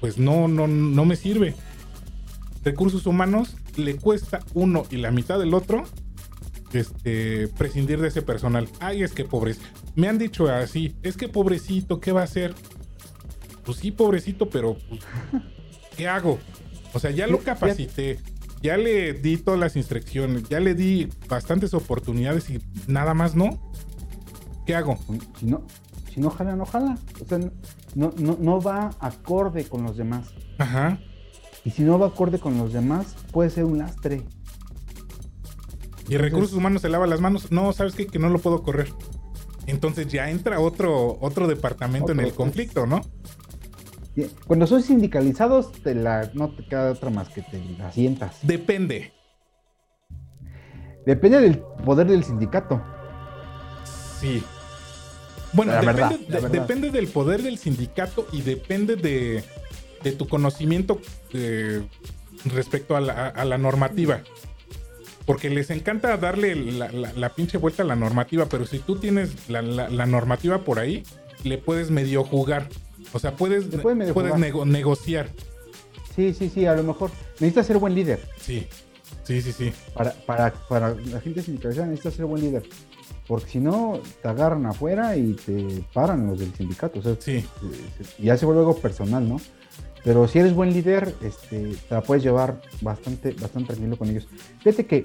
Pues no, no, no me sirve. Recursos humanos le cuesta uno y la mitad del otro este, prescindir de ese personal. Ay, es que pobres. Me han dicho así, es que pobrecito, ¿qué va a hacer? Pues sí, pobrecito, pero pues, ¿qué hago? O sea, ya lo capacité, ya le di todas las instrucciones, ya le di bastantes oportunidades y nada más no. ¿Qué hago? Si no, si no jala, no jala. O sea, no, no, no va acorde con los demás. Ajá. Y si no va acorde con los demás, puede ser un lastre. Y recursos humanos se lava las manos. No, ¿sabes qué? Que no lo puedo correr. Entonces ya entra otro, otro departamento en el conflicto, ¿no? Cuando son sindicalizados, te la, no te queda otra más que te la sientas. Depende. Depende del poder del sindicato. Sí. Bueno, La depende, verdad, la de- verdad. depende del poder del sindicato y depende de, de tu conocimiento eh, respecto a la, a la normativa. Porque les encanta darle la, pinche vuelta a la normativa, pero si tú tienes la normativa por ahí, le puedes medio jugar. O sea, puedes, puedes jugar. nego- negociar. Sí, sí, sí, a lo mejor. Necesitas ser buen líder. Sí, sí, sí, sí. Para, para, para la gente sindicalizada necesitas ser buen líder. Porque si no, te agarran afuera y te paran los del sindicato. O sea, Sí. se- ya se vuelve algo personal, ¿no? Pero si eres buen líder, este, te la puedes llevar bastante, bastante tranquilo con ellos. Fíjate que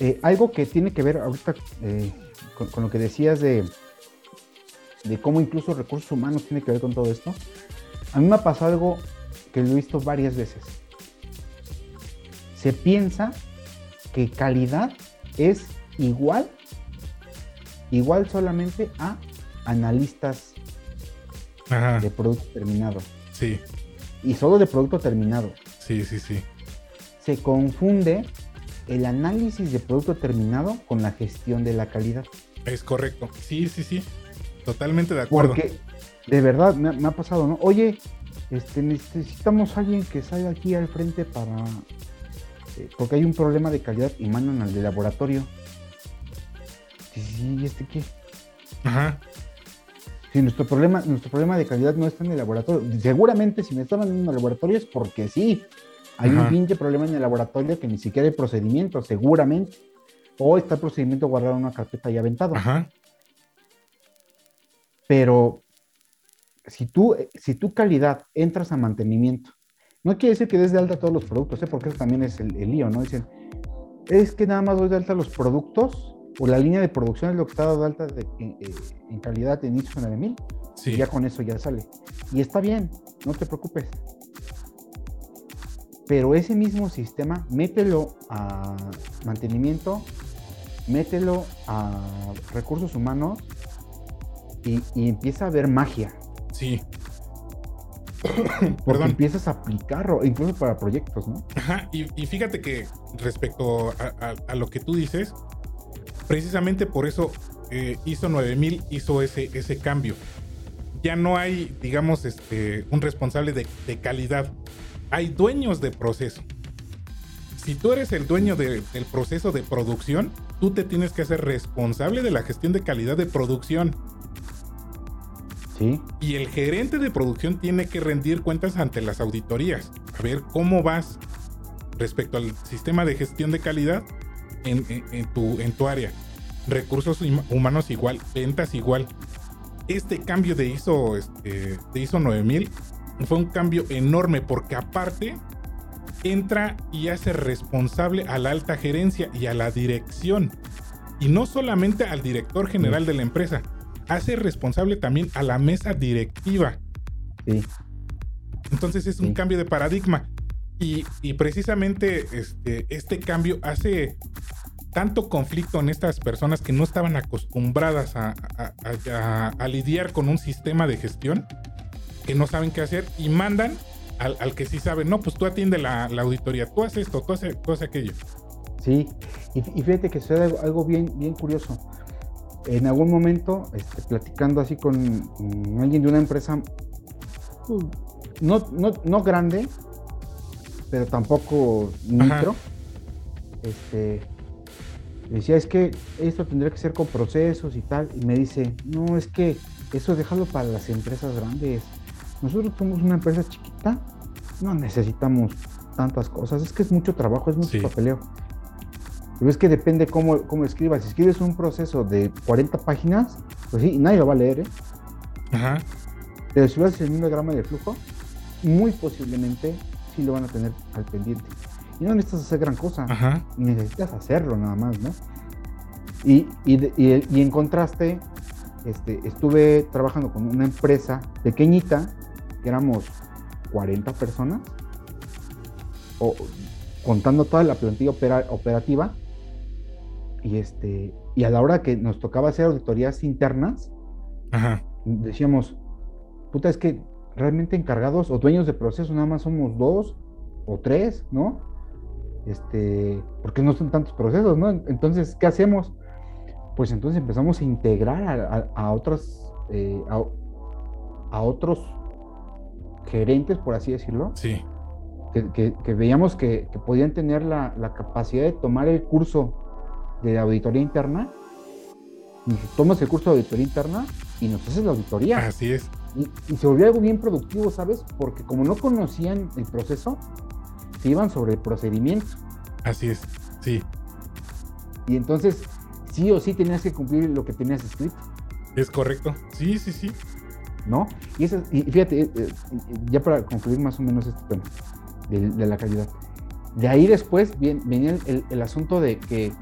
eh, algo que tiene que ver ahorita eh, con, con lo que decías de, de cómo incluso recursos humanos tiene que ver con todo esto. A mí me ha pasado algo que lo he visto varias veces. Se piensa que calidad es igual, igual solamente a analistas Ajá. de producto terminado. Sí, Y solo de producto terminado. sí, sí, sí. Se confunde el análisis de producto terminado con la gestión de la calidad. Es correcto. Sí, sí, sí. Totalmente de acuerdo. Porque de verdad me, ha- me ha pasado, ¿no? Oye, este, necesitamos alguien que salga aquí al frente para... eh, porque hay un problema de calidad y mandan al de laboratorio. Sí, sí, ¿y este qué? Ajá. Si nuestro problema, nuestro problema de calidad no está en el laboratorio. Seguramente si me están mandando al laboratorio es porque sí. Hay un Ajá. pinche problema en el laboratorio que ni siquiera hay procedimiento, seguramente. O está el procedimiento guardado en una carpeta y aventado. Ajá. Pero si tú, si tu calidad entras a mantenimiento, no quiere decir que des de alta todos los productos, ¿eh? porque eso también es el, el lío, ¿no? Dicen, es que nada más doy de alta los productos o la línea de producción es lo que está dado de alta de- en, eh, en calidad en ISO 9000 y Sí. ya con eso ya sale. Y está bien, no te preocupes. Pero ese mismo sistema, mételo a mantenimiento, mételo a recursos humanos y, y empieza a ver magia. Sí. Porque Perdón. empiezas a aplicarlo, incluso para proyectos, ¿no? Ajá, y, y fíjate que respecto a, a- a lo que tú dices, precisamente por eso eh, ISO 9000 hizo ese, ese cambio. Ya no hay, digamos, este, un responsable de, de calidad. Hay dueños de proceso. Si tú eres el dueño de- del proceso de producción, tú te tienes que hacer responsable de la gestión de calidad de producción. Sí, Y el gerente de producción tiene que rendir cuentas ante las auditorías. A ver cómo vas respecto al sistema de gestión de calidad en, en- en tu, en tu área. Recursos hum- humanos igual, ventas igual. Este cambio de ISO, este, de ISO 9000 fue un cambio enorme porque aparte entra y hace responsable a la alta gerencia y a la dirección. Y no solamente al director general de la empresa, hace responsable también a la mesa directiva. sí, Entonces es un Sí. cambio de paradigma. Y, y precisamente este, este cambio hace tanto conflicto en estas personas que no estaban acostumbradas a, a- a- lidiar con un sistema de gestión que no saben qué hacer y mandan al, al que sí sabe, no, pues tú atiende la, la auditoría, tú haces esto, tú haces, tú haces aquello. sí. Y, y fíjate que sucede algo, algo bien, bien curioso. En algún momento, este, platicando así con, con alguien de una empresa, pues, no, no, no grande, pero tampoco micro, este, decía, es que esto tendría que ser con procesos y tal, y me dice, no, es que eso déjalo para las empresas grandes. Nosotros somos una empresa chiquita, no necesitamos tantas cosas, es que es mucho trabajo, es mucho Sí. papeleo. Pero es que depende cómo, cómo escribas. Si escribes un proceso de 40 páginas, pues sí, nadie lo va a leer, ¿eh? Ajá, Pero si lo haces en un diagrama de flujo, muy posiblemente sí lo van a tener al pendiente. Y no necesitas hacer gran cosa, ajá, necesitas hacerlo nada más, ¿no? Y, y, y- y en contraste, este, estuve trabajando con una empresa pequeñita, que éramos 40 personas, o, contando toda la plantilla opera- operativa, y, este, y a la hora que nos tocaba hacer auditorías internas, ajá. decíamos, puta, es que realmente encargados o dueños de proceso nada más somos dos o tres, ¿no? Este, porque no son tantos procesos, ¿no? Entonces, ¿qué hacemos? Pues entonces empezamos a integrar a, a- a otras, eh, a, a otros gerentes, por así decirlo, Sí, que, que- que veíamos que, que podían tener la, la capacidad de tomar el curso de auditoría interna. Tomas el curso de auditoría interna y nos haces la auditoría. así es. Y, y se volvió algo bien productivo, ¿sabes? Porque como no conocían el proceso, se iban sobre el procedimiento. Así es. Sí, Y entonces, sí o sí tenías que cumplir lo que tenías escrito, es correcto. Sí, sí, sí. ¿no? Y, eso, y fíjate, eh, eh, ya para concluir más o menos este tema de, de la calidad. De ahí después venía el, el- el asunto de que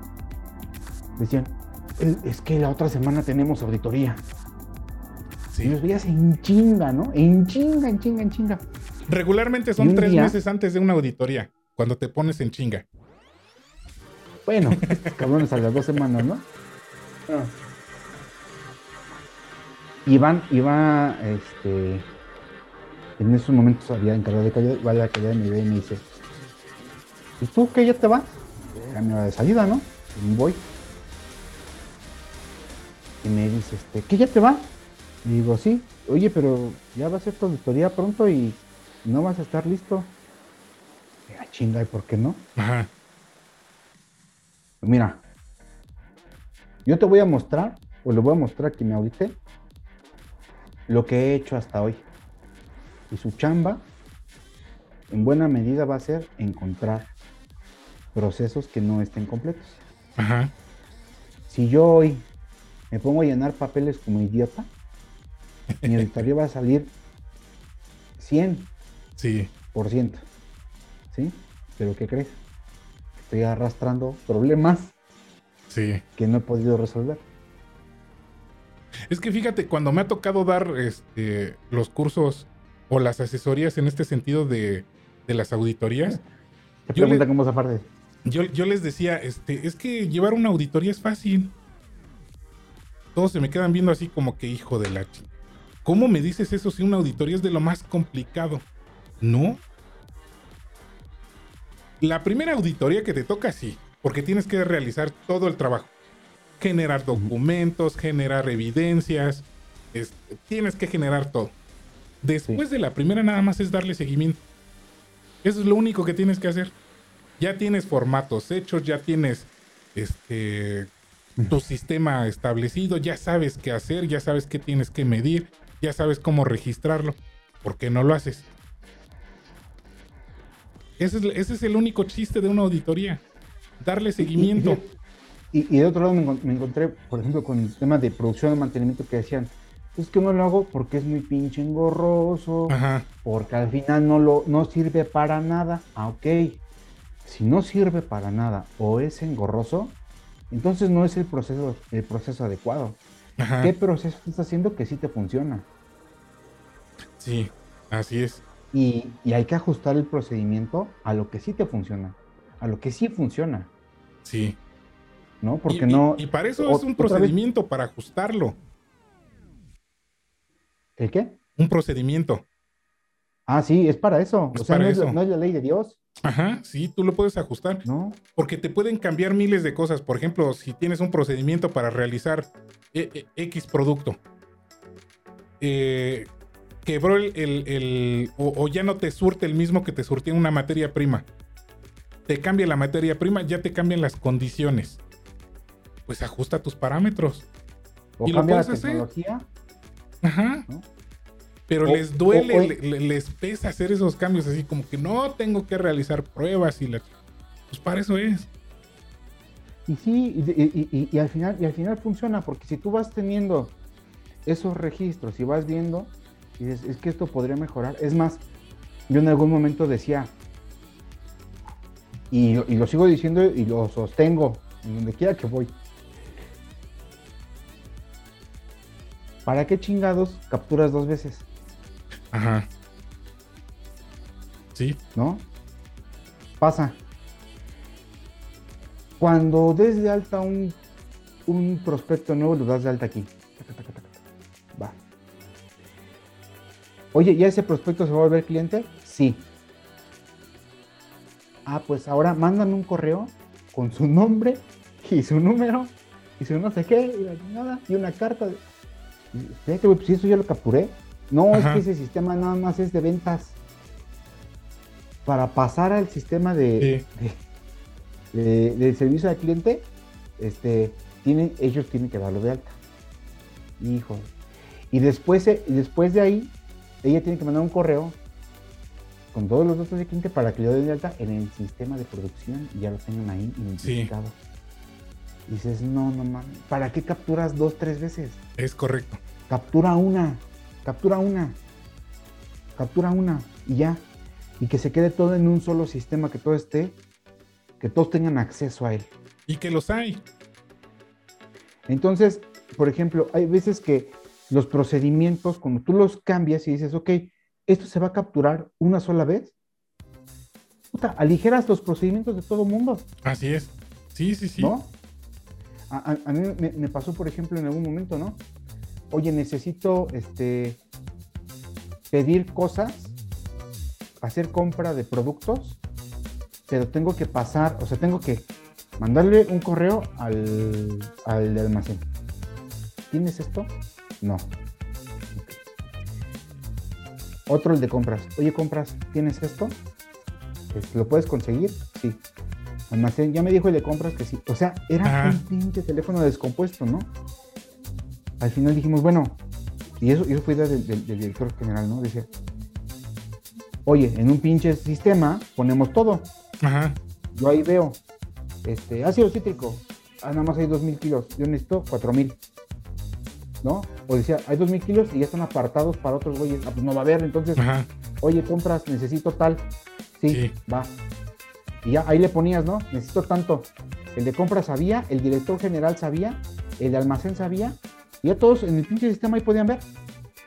decían, "El- es que la otra semana tenemos auditoría. Y Sí. los veías en chinga, ¿no? En chinga, en chinga, en chinga. Regularmente Y son tres día- meses antes de una auditoría, cuando te pones en chinga. Bueno, cabrones a las dos semanas, ¿no? Ah. Iván, iba, este, en esos momentos había encargado de calidad, va a la calidad y me y dice, ¿y tú qué ya te vas? era mi hora de salida, ¿no? Y voy. Y me dice, este, ¿qué ya te va? Y digo, sí. Oye, pero ya va a ser tu auditoría pronto y no vas a estar listo. Mira, chinga, ¿y por qué no? Ajá. Mira, yo te voy a mostrar, o le voy a mostrar que me audite, lo que he hecho hasta hoy. Y su chamba, en buena medida, va a ser encontrar procesos que no estén completos. Ajá. Si yo hoy me pongo a llenar papeles como idiota, mi auditoría va a salir 100%. Sí. ¿Sí? Pero ¿qué crees? Estoy arrastrando problemas Sí. que no he podido resolver. Es que fíjate, cuando me ha tocado dar este, los cursos o las asesorías en este sentido de, de las auditorías, Te Yo le- pregunta cómo yo, yo les decía, este, es que llevar una auditoría es fácil. Todos se me quedan viendo así como que hijo de la ¿Cómo me dices eso si una auditoría es de lo más complicado? No. La primera auditoría que te toca, sí, porque tienes que realizar todo el trabajo. Generar documentos, generar evidencias, es- tienes que generar todo. Después de la primera nada más es darle seguimiento. Eso es lo único que tienes que hacer. Ya tienes formatos hechos, ya tienes este tu sistema establecido, ya sabes qué hacer, ya sabes qué tienes que medir, ya sabes cómo registrarlo. ¿Por qué no lo haces? Ese es, ese es el único chiste de una auditoría. Darle seguimiento. Y, y de otro lado me, me encontré, por ejemplo, con el tema de producción y mantenimiento que decían, es que no lo hago porque es muy pinche engorroso, Ajá. porque al final no, lo, no sirve para nada. Ah, ok. Si no sirve para nada o es engorroso, entonces no es el proceso, el proceso adecuado. Ajá. ¿Qué proceso estás haciendo que sí te funciona? Sí, así es. Y, y hay que ajustar el procedimiento a lo que sí te funciona, a lo que sí funciona, Sí. ¿no? Porque y, no... y para eso o- es un vez- procedimiento, para ajustarlo. ¿El qué? Un procedimiento. Ah, sí, es para eso. Es o sea, es, eso. no es la ley de Dios, Ajá, sí, tú lo puedes ajustar. ¿no? Porque te pueden cambiar miles de cosas. Por ejemplo, si tienes un procedimiento para realizar e- e- X producto, eh, quebró el, el- el- o, o ya no te surte el mismo que te surtía una materia prima. Te cambia la materia prima, ya te cambian las condiciones. Pues ajusta tus parámetros. O ¿Y lo cambia la puedes hacer? tecnología. Ajá. ¿No? Pero O- les duele, o- o- le- le- les pesa hacer esos cambios así como que no tengo que realizar pruebas y la... Pues para eso es. Y sí, y, y- y- y al final, y al final funciona, porque si tú vas teniendo esos registros y vas viendo, y dices, es que esto podría mejorar. Es más, yo en algún momento decía, y, y lo sigo diciendo y lo sostengo, en donde quiera que voy. ¿Para qué chingados capturas dos veces? Ajá. Sí. ¿no? Pasa. Cuando des de alta un, un prospecto nuevo, lo das de alta aquí. Va. Oye, ¿ya ese prospecto se va a volver cliente? Sí. Ah, pues ahora mándame un correo con su nombre y su número y su no sé qué y chingada, y una carta. Espérate, güey, pues eso ya lo capturé. No, Ajá. es que ese sistema nada más es de ventas. Para pasar al sistema de, de, servicio al cliente, este, tienen, ellos tienen que darlo de alta. Hijo. Y después, eh, después de ahí, ella tiene que mandar un correo con todos los datos del cliente para que lo den de alta en el sistema de producción y ya lo tengan ahí identificado. Y dices, no, no mames, ¿para qué capturas dos, tres veces? Es correcto. Captura una, captura una, captura una y ya. Y que se quede todo en un solo sistema, que todo esté, que todos tengan acceso a él. Y que los hay. Entonces, por ejemplo, hay veces que los procedimientos, cuando tú los cambias y dices, ok, esto se va a capturar una sola vez, puta, aligeras los procedimientos de todo mundo, Así es. Sí, sí, sí. ¿no? A, a- a mí me, me pasó, por ejemplo, en algún momento, ¿no? Oye, necesito este, pedir cosas, hacer compra de productos, pero tengo que pasar, o sea, tengo que mandarle un correo al, al almacén. ¿Tienes esto? No. Otro el de compras. Oye, compras, ¿tienes esto? ¿Lo puedes conseguir? Sí. Almacén, ya me dijo el de compras que sí. O sea, era Ajá. un pinche teléfono descompuesto, ¿no? Al final dijimos, bueno, y eso, y eso fue idea del, del- del director general, ¿no? Decía, oye, en un pinche sistema ponemos todo. Ajá. Yo ahí veo, este, ácido cítrico, ah, nada más hay 2000 kilos, yo necesito 4000, ¿no? O decía, hay 2000 kilos y ya están apartados para otros güeyes, ah, pues no va a haber, entonces, Ajá. oye, compras, necesito tal, sí, Sí. va. Y ya ahí le ponías, ¿no? Necesito tanto. El de compras sabía, el director general sabía, el de almacén sabía, y ya todos en el pinche sistema ahí podían ver.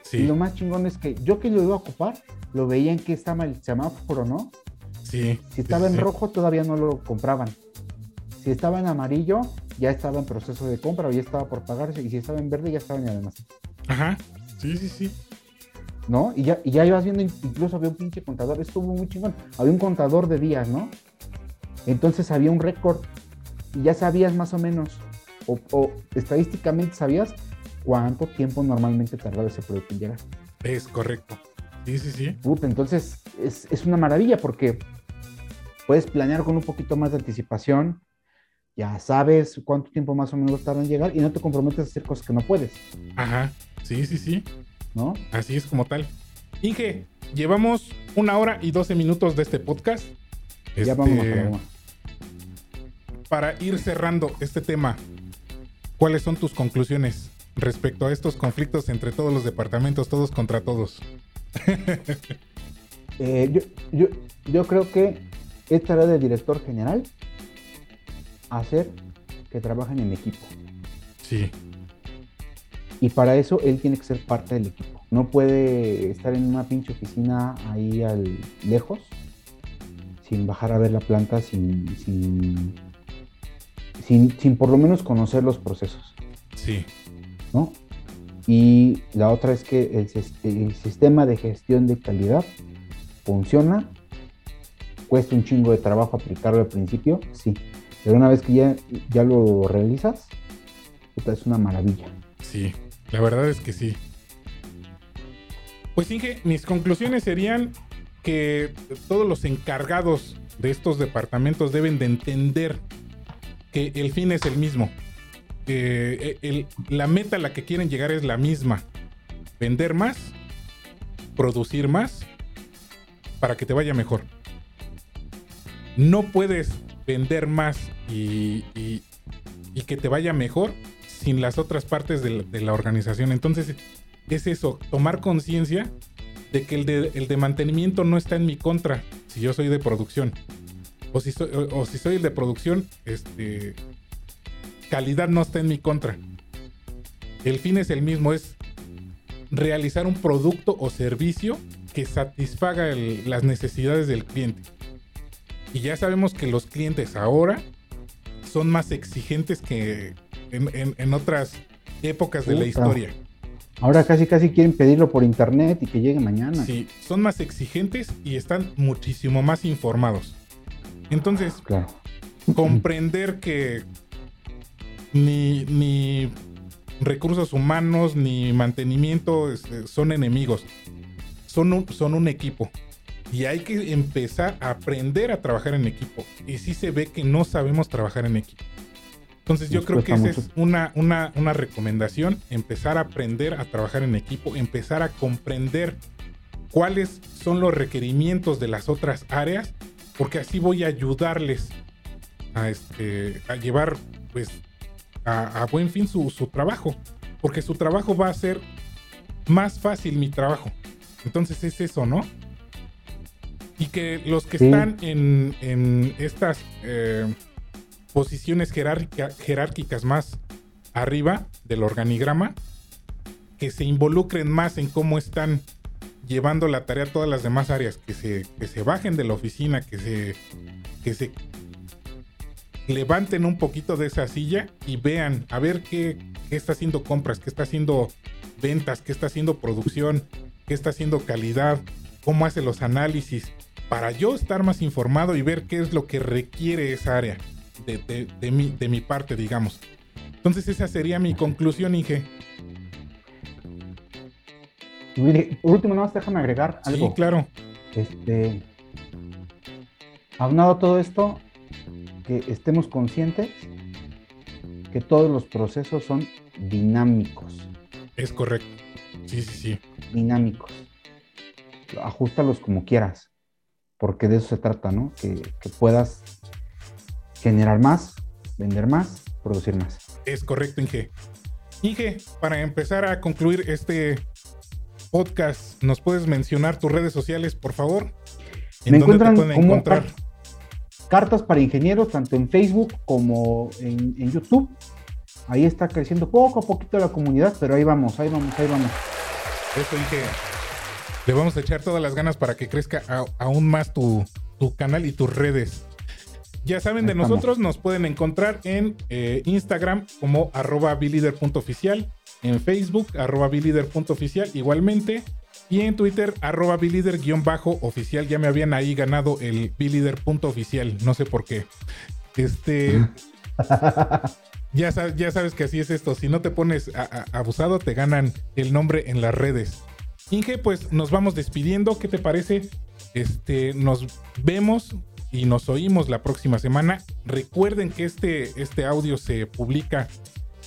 Y Sí. lo más chingón es que yo que lo iba a ocupar, lo veía en que estaba el semáforo, ¿no? Sí. Si estaba sí, en rojo todavía no lo compraban. Si estaba en amarillo ya estaba en proceso de compra o ya estaba por pagarse. Y si estaba en verde ya estaba en el almacén. Ajá. Sí, sí, sí. ¿No? Y ya, y ya ibas viendo, incluso había un pinche contador. Estuvo muy chingón. Había un contador de días, ¿no? Entonces había un récord. Y ya sabías más o menos. O, o estadísticamente sabías cuánto tiempo normalmente tardaba ese producto en llegar. Es correcto. Sí, sí, sí. Puta, entonces es, es una maravilla porque puedes planear con un poquito más de anticipación, ya sabes cuánto tiempo más o menos tarda en llegar y no te comprometes a hacer cosas que no puedes, Ajá. Sí, sí, sí. ¿no? Así es como tal. Inge, llevamos una hora y doce minutos de este podcast. Ya Este, vamos a la una. para ir cerrando este tema, ¿cuáles son tus conclusiones respecto a estos conflictos entre todos los departamentos, todos contra todos? Eh, yo, yo, yo creo que es tarea del director general hacer que trabajen en equipo. Sí, Y para eso él tiene que ser parte del equipo. No puede estar en una pinche oficina ahí al lejos, sin bajar a ver la planta, sin, sin, sin, sin por lo menos conocer los procesos, sí, ¿no? Y la otra es que el, el sistema de gestión de calidad funciona, cuesta un chingo de trabajo aplicarlo al principio, sí, pero una vez que ya, ya lo realizas, es una maravilla. sí. La verdad es que sí. Pues Inge, mis conclusiones serían que todos los encargados de estos departamentos deben de entender que el fin es el mismo. El- la meta a la que quieren llegar es la misma. Vender más, producir más, para que te vaya mejor. No puedes vender más y, que te vaya mejor sin las otras partes de la, organización. Entonces, es eso, tomar conciencia de que el de, mantenimiento no está en mi contra si yo soy de producción. O si soy, o si soy el de producción, este, calidad no está en mi contra. El fin es el mismo, es realizar un producto o servicio que satisfaga el- las necesidades del cliente. Y ya sabemos que los clientes ahora son más exigentes que en, en- en otras épocas de la historia. Ahora casi casi quieren pedirlo por internet y que llegue mañana. Sí, son más exigentes y están muchísimo más informados. Entonces, Claro. comprender que ni, ni recursos humanos ni mantenimiento este, son enemigos. Son un, son un equipo. Y hay que empezar a aprender a trabajar en equipo. Y sí se ve que no sabemos trabajar en equipo. Entonces yo Nos creo que esa mucho. es una, una, una recomendación, empezar a aprender a trabajar en equipo, empezar a comprender cuáles son los requerimientos de las otras áreas, porque así voy a ayudarles a, este, a llevar pues a, a buen fin su, su trabajo, porque su trabajo va a ser más fácil mi trabajo. Entonces es eso, ¿no? Y que los que Sí. están en, en estas eh, posiciones jerárquica- jerárquicas más arriba del organigrama, que se involucren más en cómo están llevando la tarea a todas las demás áreas, que se, que se bajen de la oficina, que se, que se levanten un poquito de esa silla y vean a ver qué, qué está haciendo compras, qué está haciendo ventas, qué está haciendo producción, qué está haciendo calidad, cómo hace los análisis, para yo estar más informado y ver qué es lo que requiere esa área. de, de- de mi, de mi parte, digamos. Entonces esa sería mi conclusión, Inge. Por último, nada más déjame agregar Sí, algo. claro. Este, aunado a todo esto, que estemos conscientes que todos los procesos son dinámicos, Es correcto. Sí, sí, sí. dinámicos. Ajustalos como quieras, porque de eso se trata, ¿no? Que, que puedas generar más, vender más, producir más. Es correcto, Inge. Inge, para empezar a concluir este podcast, ¿nos puedes mencionar tus redes sociales, por favor? Me ¿En dónde te pueden encontrar? Cartas para ingenieros, tanto en Facebook como en, en YouTube. Ahí está creciendo poco a poquito la comunidad, pero ahí vamos, ahí vamos, ahí vamos. Eso, Inge. Le vamos a echar todas las ganas para que crezca a- aún más tu, tu canal y tus redes. Ya saben de estamos. nosotros, nos pueden encontrar en eh, Instagram como arroba bilider.oficial, en Facebook arroba bilider.oficial igualmente, y en Twitter arroba bilider-oficial. Ya me habían ahí ganado el bilider.oficial, no sé por qué. Este... Ya, sa- ya sabes que así es esto. Si no te pones a- a- abusado, te ganan el nombre en las redes. Inge, pues nos vamos despidiendo. ¿Qué te parece? Este, nos vemos y nos oímos la próxima semana. Recuerden que este, este audio se publica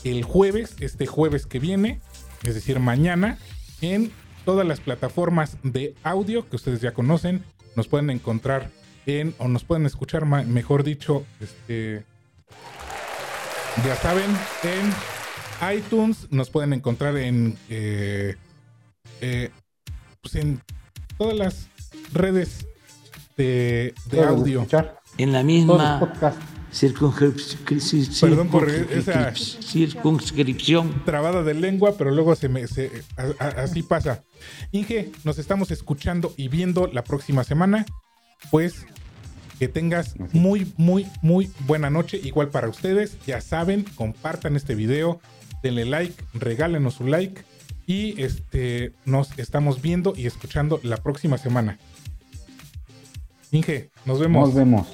el jueves, este jueves que viene, es decir, mañana, en todas las plataformas de audio que ustedes ya conocen. Nos pueden encontrar en, o nos pueden escuchar, mejor dicho, este, ya saben, en iTunes nos pueden encontrar en, eh, eh, pues en todas las redes de, audio. escuchar, En la todos los misma podcasts. Circunscripción. Perdón por esa- circunscripción. Trabada de lengua, pero luego se me se- a- a- así pasa. Inge, nos estamos escuchando y viendo la próxima semana. Pues que tengas muy, muy, muy buena noche. Igual para ustedes, ya saben, compartan este video, denle like, regálenos su like. Y este nos estamos viendo y escuchando la próxima semana. Inge, nos vemos. Nos vemos.